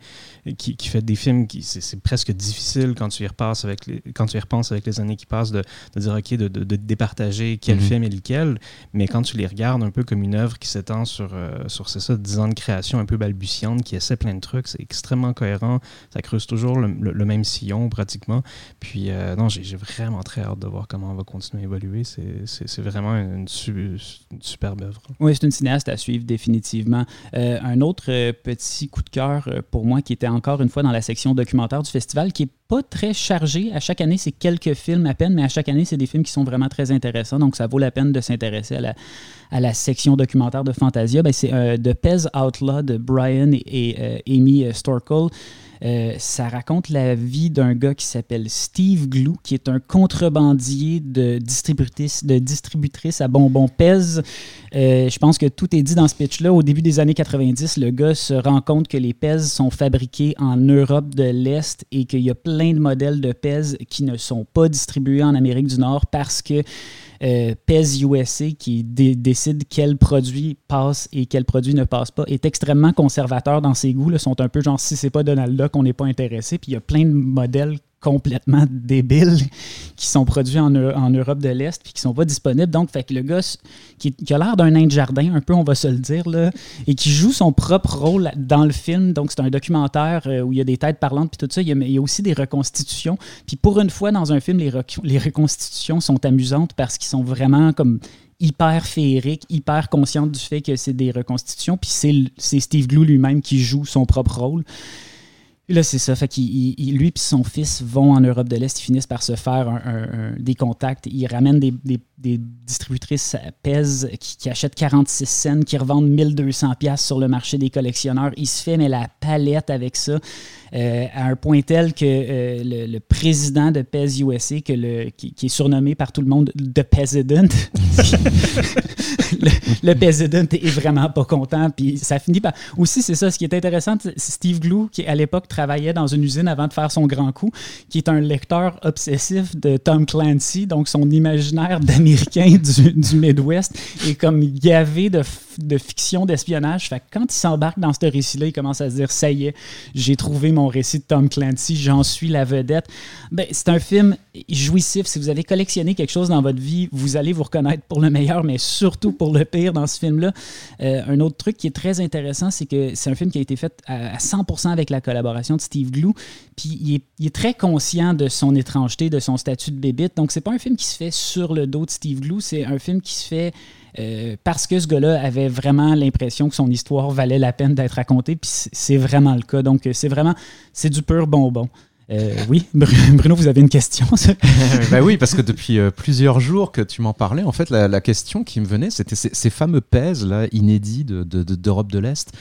qui, qui, fait des films qui c'est presque difficile quand tu y repasses avec les, quand tu y repenses avec les années qui passent de, de dire ok de, de, départager quel mhm. film est lequel, mais quand tu les regardes un peu comme une œuvre qui s'étend sur sur c'est ça 10 ans de création un peu balbutiante, qui essaie plein de trucs, c'est extrêmement cohérent. Ça creuse toujours le, même sillon pratiquement. Puis euh, non, j'ai vraiment très hâte de voir comment on va continuer à évoluer. C'est vraiment une, superbe œuvre. Oui, c'est une cinéaste à suivre définitivement. Euh, un autre euh, petit coup de cœur pour moi qui était encore une fois dans la section documentaire du festival, qui est pas très chargé. À chaque année, c'est quelques films à peine, mais à chaque année, c'est des films qui sont vraiment très intéressants. Donc, ça vaut la peine de s'intéresser à la, section documentaire de Fantasia. Ben, c'est euh, The Pez Outlaw de Brian et, euh, Amy Storkle. Euh, ça raconte la vie d'un gars qui s'appelle Steve Glue, qui est un contrebandier de distributrice, de à bonbons Pez. Euh, je pense que tout est dit dans ce pitch-là. Au début des années 90, le gars se rend compte que les Pez sont fabriqués en Europe de l'Est et qu'il y a plein de modèles de Pez qui ne sont pas distribués en Amérique du Nord parce que euh, PES USA, qui décide quel produit passe et quel produit ne passe pas, est extrêmement conservateur dans ses goûts. Là, sont un peu genre, si c'est pas Donald Duck, on n'est pas intéressé. Puis il y a plein de modèles complètement débiles qui sont produits en, en Europe de l'Est puis qui sont pas disponibles. Donc, fait que le gars qui, a l'air d'un nain de jardin, un peu, on va se le dire, là, et qui joue son propre rôle dans le film. Donc, c'est un documentaire euh, où il y a des têtes parlantes puis tout ça. Il y, a, aussi des reconstitutions. Puis pour une fois, dans un film, les, les reconstitutions sont amusantes parce qu'ils sont vraiment comme hyper féeriques, hyper conscientes du fait que c'est des reconstitutions. Puis c'est Steve Glue lui-même qui joue son propre rôle. Là, c'est ça. Fait qu'il, lui et son fils vont en Europe de l'Est. Ils finissent par se faire des contacts. Ils ramènent des, des distributrices pèsent qui, achètent 46 cents, qui revendent 1200 pièces sur le marché des collectionneurs. Il se fait mais la palette avec ça euh, à un point tel que euh, le, président de PES USA, que le, qui, est surnommé par tout le monde The President, le, le President est vraiment pas content. Puis ça finit par... Aussi, c'est ça, ce qui est intéressant, Steve Glue, qui à l'époque travaillait dans une usine avant de faire son grand coup, qui est un lecteur obsessif de Tom Clancy, donc son imaginaire d'ami américain du, Midwest. Est comme gavé de, de fiction d'espionnage. Quand il s'embarque dans ce récit-là, il commence à se dire ça y est, j'ai trouvé mon récit de Tom Clancy, j'en suis la vedette. Ben, c'est un film jouissif. Si vous avez collectionné quelque chose dans votre vie, vous allez vous reconnaître pour le meilleur, mais surtout pour le pire dans ce film-là. Euh, un autre truc qui est très intéressant, c'est que c'est un film qui a été fait à, 100% avec la collaboration de Steve Glue. Puis il est, il est, très conscient de son étrangeté, de son statut de bébite. Donc c'est pas un film qui se fait sur le dos de Steve Glue, c'est un film qui se fait euh, parce que ce gars-là avait vraiment l'impression que son histoire valait la peine d'être racontée, puis c'est vraiment le cas. Donc c'est vraiment, c'est du pur bonbon. Euh, oui, Bruno, vous avez une question Ben oui, parce que depuis euh, plusieurs jours que tu m'en parlais, en fait, la, question qui me venait, c'était ces, fameux pèses là, inédits d'Europe de, de, l'Est.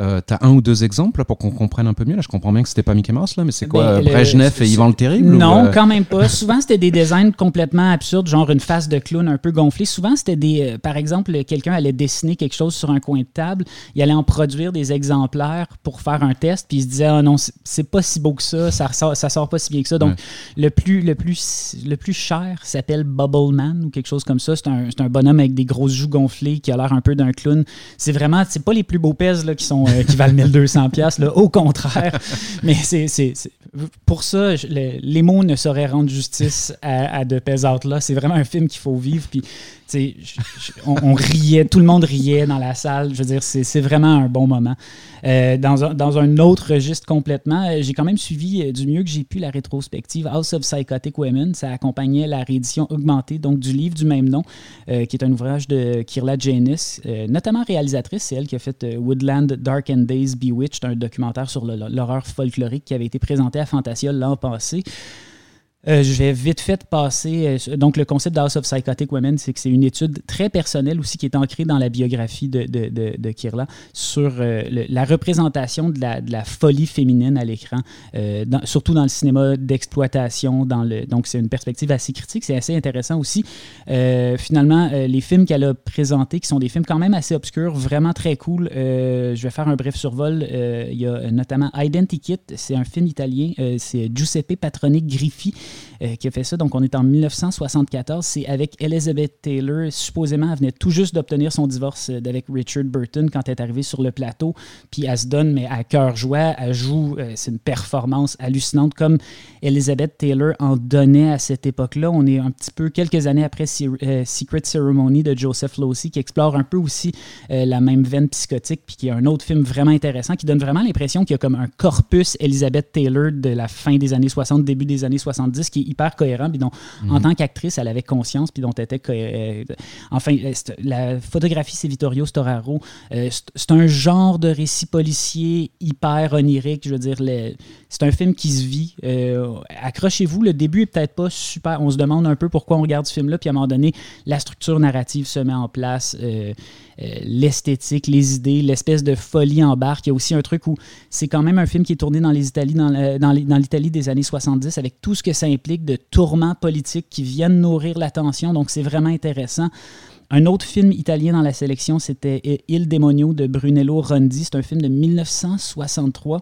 Euh, tu as un ou deux exemples pour qu'on comprenne un peu mieux là Je comprends bien que c'était pas Mickey Mouse, là, mais c'est quoi ben, Brejnev et Ivan le Terrible Non, quand même pas. Souvent, c'était des designs complètement absurdes, genre une face de clown un peu gonflée. Souvent, c'était des. par exemple, quelqu'un allait dessiner quelque chose sur un coin de table, il allait en produire des exemplaires pour faire un test, puis il se disait, ah non, c'est pas si beau que ça, ça ressort ça sort pas si bien que ça. Donc, le, plus, le, plus, le plus cher s'appelle Bubble Man ou quelque chose comme ça. C'est un, un, bonhomme avec des grosses joues gonflées qui a l'air un peu d'un clown. C'est vraiment, c'est pas les plus beaux pèses là, qui, sont, euh, qui valent 1200$, là, au contraire. Mais c'est, pour ça, les mots ne sauraient rendre justice à, à de Out là. C'est vraiment un film qu'il faut vivre. Puis on, riait, tout le monde riait dans la salle. Je veux dire, c'est vraiment un bon moment. Euh, dans, un, autre registre complètement, euh, j'ai quand même suivi euh, du mieux que j'ai pu la rétrospective House of Psychotic Women. Ça accompagnait la réédition augmentée donc du livre du même nom, qui est un ouvrage de Kirla Janis, notamment réalisatrice. C'est elle qui a fait Woodland Dark and Days Bewitched, un documentaire sur l'horreur folklorique qui avait été présenté à Fantasia l'an passé. Euh, je vais vite fait passer. Euh, donc, le concept d'House of Psychotic Women, c'est que c'est une étude très personnelle aussi qui est ancrée dans la biographie de, de, de, Kirla sur euh, la représentation de la, de la, folie féminine à l'écran, surtout dans le cinéma d'exploitation. Donc, c'est une perspective assez critique. C'est assez intéressant aussi. finalement, les films qu'elle a présentés, qui sont des films quand même assez obscurs, vraiment très cool. je vais faire un bref survol. il y a notamment Identikit. C'est un film italien. c'est Giuseppe Patroni Griffi euh, qui a fait ça. Donc, on est en 1974. C'est avec Elizabeth Taylor. Supposément, elle venait tout juste d'obtenir son divorce euh, avec Richard Burton quand elle est arrivée sur le plateau. Puis elle se donne, mais à cœur joie. Elle joue, euh, c'est une performance hallucinante comme Elizabeth Taylor en donnait à cette époque-là. On est un petit peu quelques années après Secret Ceremony de Joseph Losey qui explore un peu aussi la même veine psychotique, puis qui est un autre film vraiment intéressant qui donne vraiment l'impression qu'il y a comme un corpus Elizabeth Taylor de la fin des années 60, début des années 70 qui est hyper cohérent, puis dont, en mhm. tant qu'actrice, elle avait conscience, puis dont elle était. Euh, enfin, euh, la photographie, c'est Vittorio Storaro. Euh, c'est un genre de récit policier hyper onirique. Je veux dire, c'est un film qui se vit. Accrochez-vous, le début est peut-être pas super. On se demande un peu pourquoi on regarde ce film-là, puis à un moment donné, la structure narrative se met en place. l'esthétique, les idées, l'espèce de folie en barque. Il y a aussi un truc où c'est quand même un film qui est tourné dans les Italies, dans, dans l'Italie des années 70, avec tout ce que ça de tourments politiques qui viennent nourrir l'attention. Donc, c'est vraiment intéressant. Un autre film italien dans la sélection, c'était Il Demonio de Brunello Rondi. C'est un film de 1963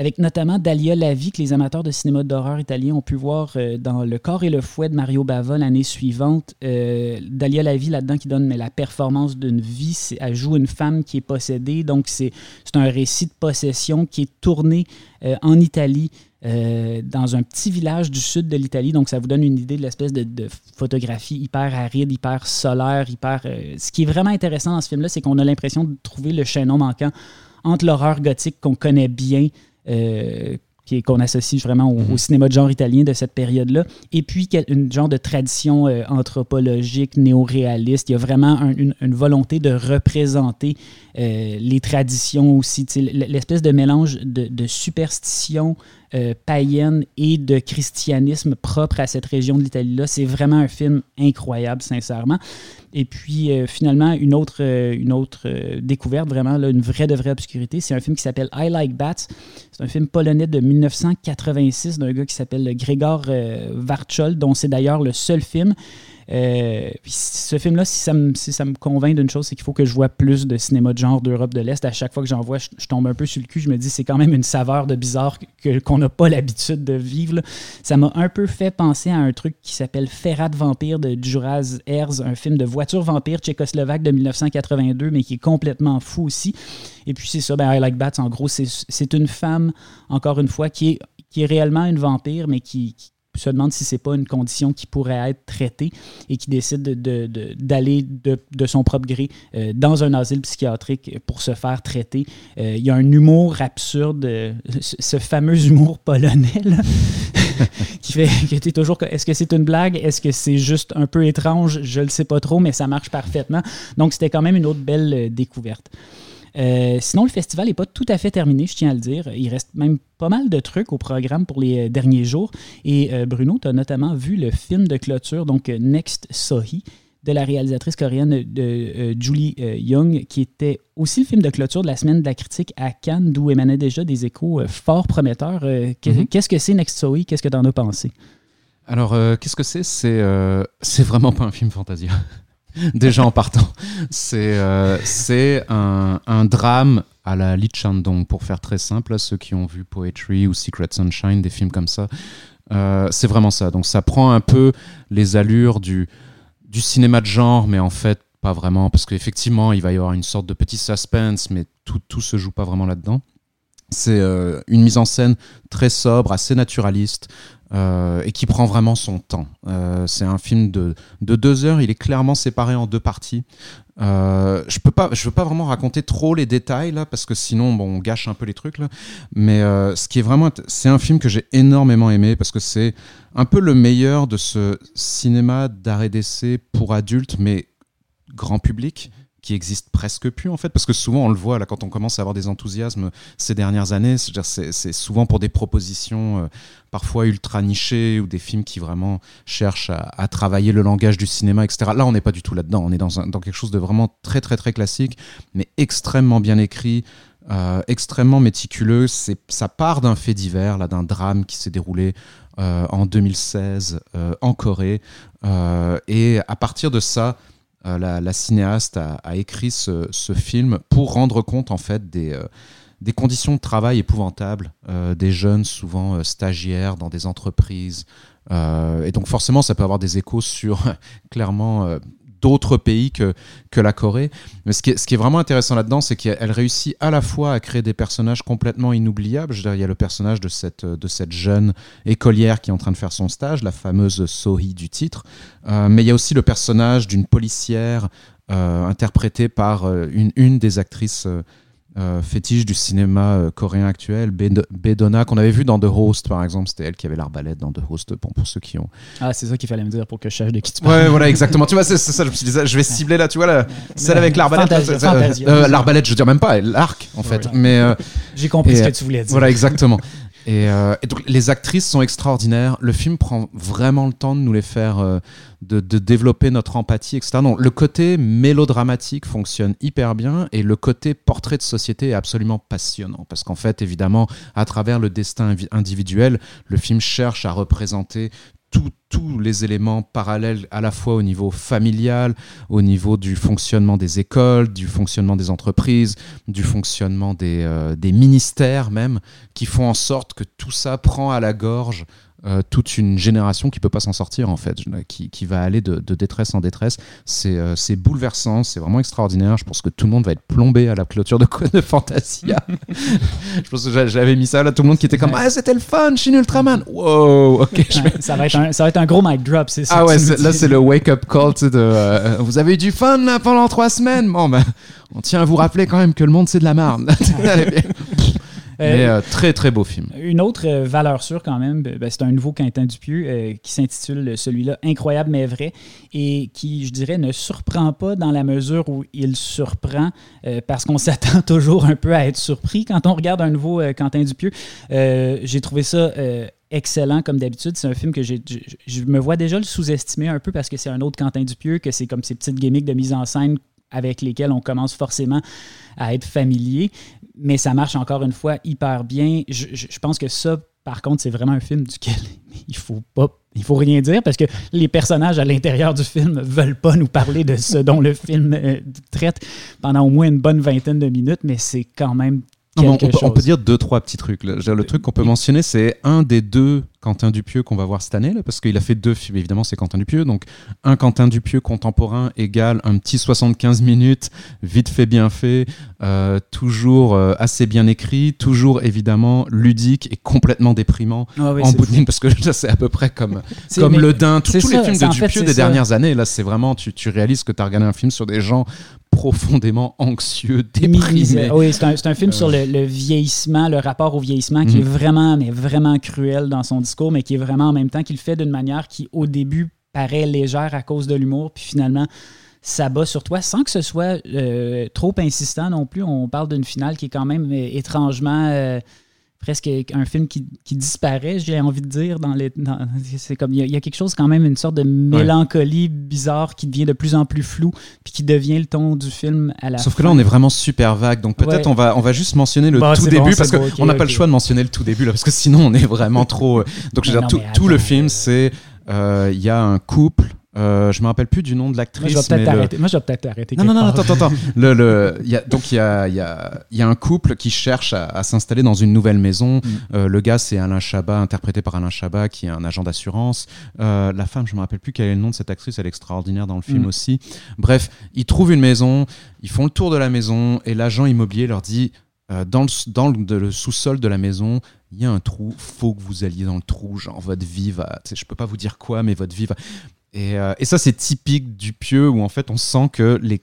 avec notamment Dalia Lavi, que les amateurs de cinéma d'horreur italien ont pu voir euh, dans Le corps et le fouet de Mario Bava l'année suivante. Euh, Dalia Lavi, là-dedans, qui donne la performance d'une vie. Elle joue une femme qui est possédée. Donc, c'est un récit de possession qui est tourné euh, en Italie. Dans un petit village du sud de l'Italie. Donc, ça vous donne une idée de l'espèce de, de, photographie hyper aride, hyper solaire, hyper. ce qui est vraiment intéressant dans ce film-là, c'est qu'on a l'impression de trouver le chaînon manquant entre l'horreur gothique qu'on connaît bien euh, qu'on associe vraiment au, mhm. cinéma de genre italien de cette période-là. Et puis, une genre de tradition euh, anthropologique, néo-réaliste. Il y a vraiment une, volonté de représenter euh, les traditions aussi. L'espèce de mélange de, de superstition, euh, païenne et de christianisme propre à cette région de l'Italie-là. C'est vraiment un film incroyable, sincèrement. Et puis, euh, finalement, une autre, euh, une autre découverte, vraiment, là, une vraie de vraie obscurité, c'est un film qui s'appelle I Like Bats. C'est un film polonais de 1986 d'un gars qui s'appelle Grégor Varchol, dont c'est d'ailleurs le seul film euh, ce film-là, si ça me, convainc d'une chose, c'est qu'il faut que je vois plus de cinéma de genre d'Europe de l'Est. À chaque fois que j'en vois, je, tombe un peu sur le cul. Je me dis, c'est quand même une saveur de bizarre qu'on n'a pas l'habitude de vivre. Ça m'a un peu fait penser à un truc qui s'appelle Ferrat Vampire de Juraz Herz, un film de voiture vampire tchécoslovaque de 1982, mais qui est complètement fou aussi. Et puis c'est ça, ben, I Like Bats, en gros, c'est une femme, encore une fois, qui est, qui est réellement une vampire, mais qui se demande si c'est pas une condition qui pourrait être traitée et qui décide d'aller de, de, son propre gré euh, dans un asile psychiatrique pour se faire traiter. Euh, il y a un humour absurde, euh, ce fameux humour polonais qui fait que tu es toujours est-ce que c'est une blague, est-ce que c'est juste un peu étrange, je le sais pas trop, mais ça marche parfaitement. Donc c'était quand même une autre belle découverte. Euh, sinon, le festival n'est pas tout à fait terminé, je tiens à le dire. Il reste même pas mal de trucs au programme pour les euh, derniers jours. Et euh, Bruno, tu as notamment vu le film de clôture, donc Next Sohi, de la réalisatrice coréenne de, Julie Young, qui était aussi le film de clôture de la semaine de la critique à Cannes, d'où émanaient déjà des échos fort prometteurs. Mm-hmm. Qu'est-ce que c'est Next Sohi? Qu'est-ce que tu en as pensé? Alors, qu'est-ce que c'est? C'est vraiment pas un film Fantasia. déjà en partant. C'est euh, un, un, drame à la Lee Chandong, pour faire très simple, ceux qui ont vu Poetry ou Secret Sunshine, des films comme ça. Euh, c'est vraiment ça. Donc ça prend un peu les allures du, du cinéma de genre, mais en fait pas vraiment, parce qu'effectivement il va y avoir une sorte de petit suspense, mais tout, tout se joue pas vraiment là-dedans. C'est euh, une mise en scène très sobre, assez naturaliste, euh, et qui prend vraiment son temps. Euh, c'est un film de, de, deux heures, il est clairement séparé en deux parties. Euh, je peux pas, veux pas vraiment raconter trop les détails là, parce que sinon, bon, on gâche un peu les trucs là. Mais ce qui est vraiment, c'est un film que j'ai énormément aimé parce que c'est un peu le meilleur de ce cinéma d'arrêt d'essai pour adultes, mais grand public qui existe presque plus en fait. Parce que souvent on le voit là quand on commence à avoir des enthousiasmes ces dernières années c'est souvent pour des propositions euh, parfois ultra nichées ou des films qui vraiment cherchent à, travailler le langage du cinéma etc là on n'est pas du tout là dedans on est dans, dans quelque chose de vraiment très très très classique mais extrêmement bien écrit euh, extrêmement méticuleux. Ça part d'un fait divers là d'un drame qui s'est déroulé euh, en 2016 en Corée. Et à partir de ça euh, la, cinéaste a, écrit ce, film pour rendre compte en fait des, euh, conditions de travail épouvantables euh, des jeunes, souvent stagiaires dans des entreprises. et donc forcément, ça peut avoir des échos sur clairement d'autres pays que, que la Corée. Mais ce qui est, ce qui est vraiment intéressant là-dedans, c'est qu'elle réussit à la fois à créer des personnages complètement inoubliables. Je il y a le personnage de cette, de cette jeune écolière qui est en train de faire son stage, la fameuse Sohee du titre. Euh, mais il y a aussi le personnage d'une policière euh, interprétée par euh, une, une des actrices fétiche du cinéma euh, coréen actuel, Bedona, qu'on avait vu dans The Host par exemple. C'était elle qui avait l'arbalète dans The Host, pour ceux qui ont. Ah, c'est ça qu'il fallait me dire pour que je sache de qui tu parles. Ouais, voilà, exactement. tu vois, c'est ça, je me suis dit, je vais cibler là, tu vois, la, celle avec l'arbalète. Euh, l'arbalète, je veux dire même pas, l'arc en fait. Mais J'ai compris ce que tu voulais dire. Voilà, exactement. Et, donc les actrices sont extraordinaires. Le film prend vraiment le temps de nous les faire de, développer notre empathie, etc. Non, le côté mélodramatique fonctionne hyper bien et le côté portrait de société est absolument passionnant parce qu'en fait, évidemment, à travers le destin individuel, le film cherche à représenter tous les éléments parallèles à la fois au niveau familial, au niveau du fonctionnement des écoles, du fonctionnement des entreprises, du fonctionnement des, euh, ministères même, qui font en sorte que tout ça prend à la gorge euh, toute une génération qui peut pas s'en sortir en fait, qui, qui va aller de, de, détresse en détresse. C'est euh, bouleversant, c'est vraiment extraordinaire. Je pense que tout le monde va être plombé à la clôture de, de Fantasia. je pense que j'avais mis ça là, tout le monde qui était comme ah c'était le fun, Shin Ultraman. Wow, ok. ça, va être un, ça va être un gros mic drop, c'est ça. Ah ouais, là c'est le wake up call de euh, vous avez eu du fun là pendant trois semaines. Bon ben, on tient à vous rappeler quand même que le monde c'est de la merde. Euh, Mais euh, très, très beau film. Une autre euh, valeur sûre, quand même, ben, c'est un nouveau Quentin Dupieux qui s'intitule celui-là Incroyable mais vrai et qui, je dirais, ne surprend pas dans la mesure où il surprend parce qu'on s'attend toujours un peu à être surpris quand on regarde un nouveau Quentin Dupieux. J'ai trouvé ça excellent comme d'habitude. C'est un film que j'ai, je, me vois déjà le sous-estimer un peu parce que c'est un autre Quentin Dupieux, que c'est comme ces petites gimmicks de mise en scène avec lesquelles on commence forcément à être familier mais ça marche encore une fois hyper bien. Je, je, pense que ça, par contre, c'est vraiment un film duquel il faut pas, il faut rien dire parce que les personnages à l'intérieur du film veulent pas nous parler de ce dont le film euh, traite pendant au moins une bonne vingtaine de minutes, mais c'est quand même on, peut, on, peut, dire deux, trois petits trucs. Le truc qu'on peut mentionner, c'est un des deux Quentin Dupieux qu'on va voir cette année, là, parce qu'il a fait deux films, évidemment, c'est Quentin Dupieux. Donc, un Quentin Dupieux contemporain égale un petit 75 minutes, vite fait, bien fait, euh, toujours euh, assez bien écrit, toujours évidemment ludique et complètement déprimant ah en bout de ligne, parce que c'est à peu près comme, comme Le Dain, tous les films de Dupieux des dernières années. Là, c'est vraiment, tu, tu réalises que tu as regardé un film sur des gens profondément anxieux, déprimés. Oui, c'est un, un, film sur le, le, vieillissement, le rapport au vieillissement qui est mhm. vraiment, mais vraiment cruel dans son discours, mais qui est vraiment en même temps qu'il fait d'une manière qui, au début, paraît légère à cause de l'humour, puis finalement s'abat sur toi sans que ce soit euh, trop insistant non plus. On parle d'une finale qui est quand même euh, étrangement euh, presque un film qui, disparaît, j'ai envie de dire. Dans les, c'est comme il y, a quelque chose quand même, une sorte de mélancolie bizarre qui devient de plus en plus flou, puis qui devient le ton du film à la Sauf que là, on est vraiment super vague, donc peut-être on va on va juste mentionner le tout début parce qu'on n'a pas le choix de mentionner le tout début là, parce que sinon on est vraiment trop. Euh, donc je veux dire tout, tout le film, c'est euh, il y a un couple Euh, je me rappelle plus du nom de l'actrice. Moi, je vais peut-être arrêter. Moi, je vais peut-être arrêter. Non, non, non, attends, attends. le, le, y a, donc, il y a, y, a, y a, un couple qui cherche à, à s'installer dans une nouvelle maison. Mm. Euh, le gars, c'est Alain Chabat, interprété par Alain Chabat, qui est un agent d'assurance. Euh, la femme, je me rappelle plus quel est le nom de cette actrice. Elle est extraordinaire dans le film mm. aussi. Bref, ils trouvent une maison, ils font le tour de la maison, et l'agent immobilier leur dit euh, dans le, dans le, le sous-sol de la maison, il y a un trou, faut que vous alliez dans le trou, genre votre vie va, je peux pas vous dire quoi, mais votre vie va. Et, euh, et ça, c'est typique du pieux où en fait on sent que les,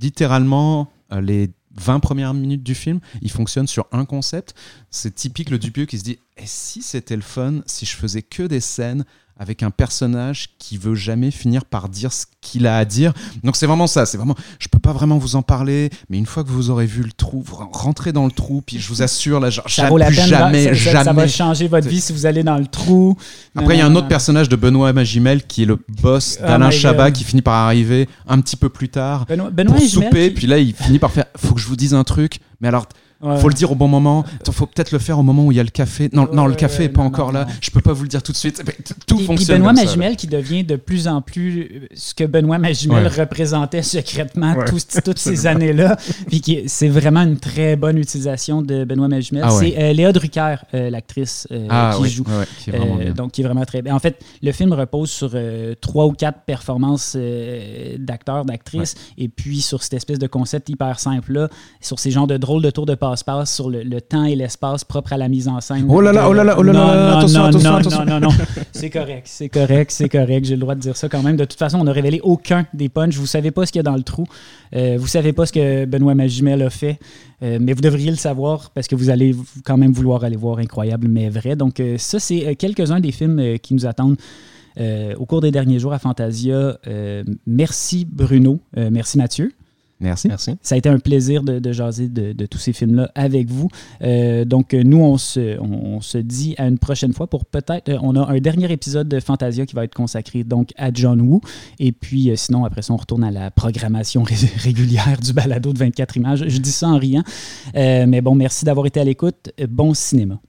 littéralement euh, les 20 premières minutes du film, il fonctionne sur un concept. C'est typique le Dupieux qui se dit Et si c'était le fun, si je faisais que des scènes avec un personnage qui veut jamais finir par dire ce qu'il a à dire. Donc c'est vraiment ça, c'est vraiment, je peux pas vraiment vous en parler, mais une fois que vous aurez vu le trou, rentrez dans le trou, puis je vous assure, là, genre, ça vaut la peine, jamais, ça, jamais. Ça va changer votre vie si vous allez dans le trou. Après, il y a un autre personnage de Benoît Magimel qui est le boss d'Alain oh Chabat qui finit par arriver un petit peu plus tard Benoît, Benoît pour souper, puis là il finit par faire, faut que je vous dise un truc, mais alors Ouais. Faut le dire au bon moment. Il faut peut-être le faire au moment où il y a le café. Non, non le café n'est pas non, encore non, là. Je peux pas vous le dire tout de suite. Tout et, fonctionne. Puis Benoît comme Magimel ça, qui devient de plus en plus ce que Benoît Magimel Ouais. représentait secrètement toutes ces années-là. Puis qui- c'est vraiment une très bonne utilisation de Benoît Magimel. Ah ouais. C'est euh, Léa Drucker, euh, l'actrice euh, Ah qui joue. ouais, ouais, qui est vraiment Euh, bien. donc, qui est vraiment très bien. En fait, le film repose sur euh, trois ou quatre performances euh, d'acteurs, d'actrices, et puis sur cette espèce de concept hyper simple-là, sur ces genres de drôles de tours de passe-passe, sur le, le temps et l'espace propre à la mise en scène. Oh là là, oh là là, oh là non, là, non, attention, non, attention, non, attention. non, non, non. C'est correct, c'est correct, c'est correct. J'ai le droit de dire ça quand même. De toute façon, on n'a révélé aucun des punchs. Vous savez pas ce qu'il y a dans le trou. Euh, vous savez pas ce que Benoît Magimel a fait. Euh, mais vous devriez le savoir parce que vous allez quand même vouloir aller voir Incroyable mais vrai. Donc, euh, ça, c'est euh, quelques-uns des films euh, qui nous attendent. euh, au cours des derniers jours à Fantasia, Euh, merci Bruno, Euh, merci Mathieu. Merci. Merci. Ça a été un plaisir de, de jaser de, de tous ces films-là avec vous. Euh, donc, euh, nous, on se, on, on se dit à une prochaine fois pour peut-être. euh, on a un dernier épisode de Fantasia qui va être consacré donc à John Woo. Et puis, euh, sinon, après ça, on retourne à la programmation ré- régulière du balado de 24 images. Je dis ça en riant. Euh, mais bon, merci d'avoir été à l'écoute. Bon cinéma.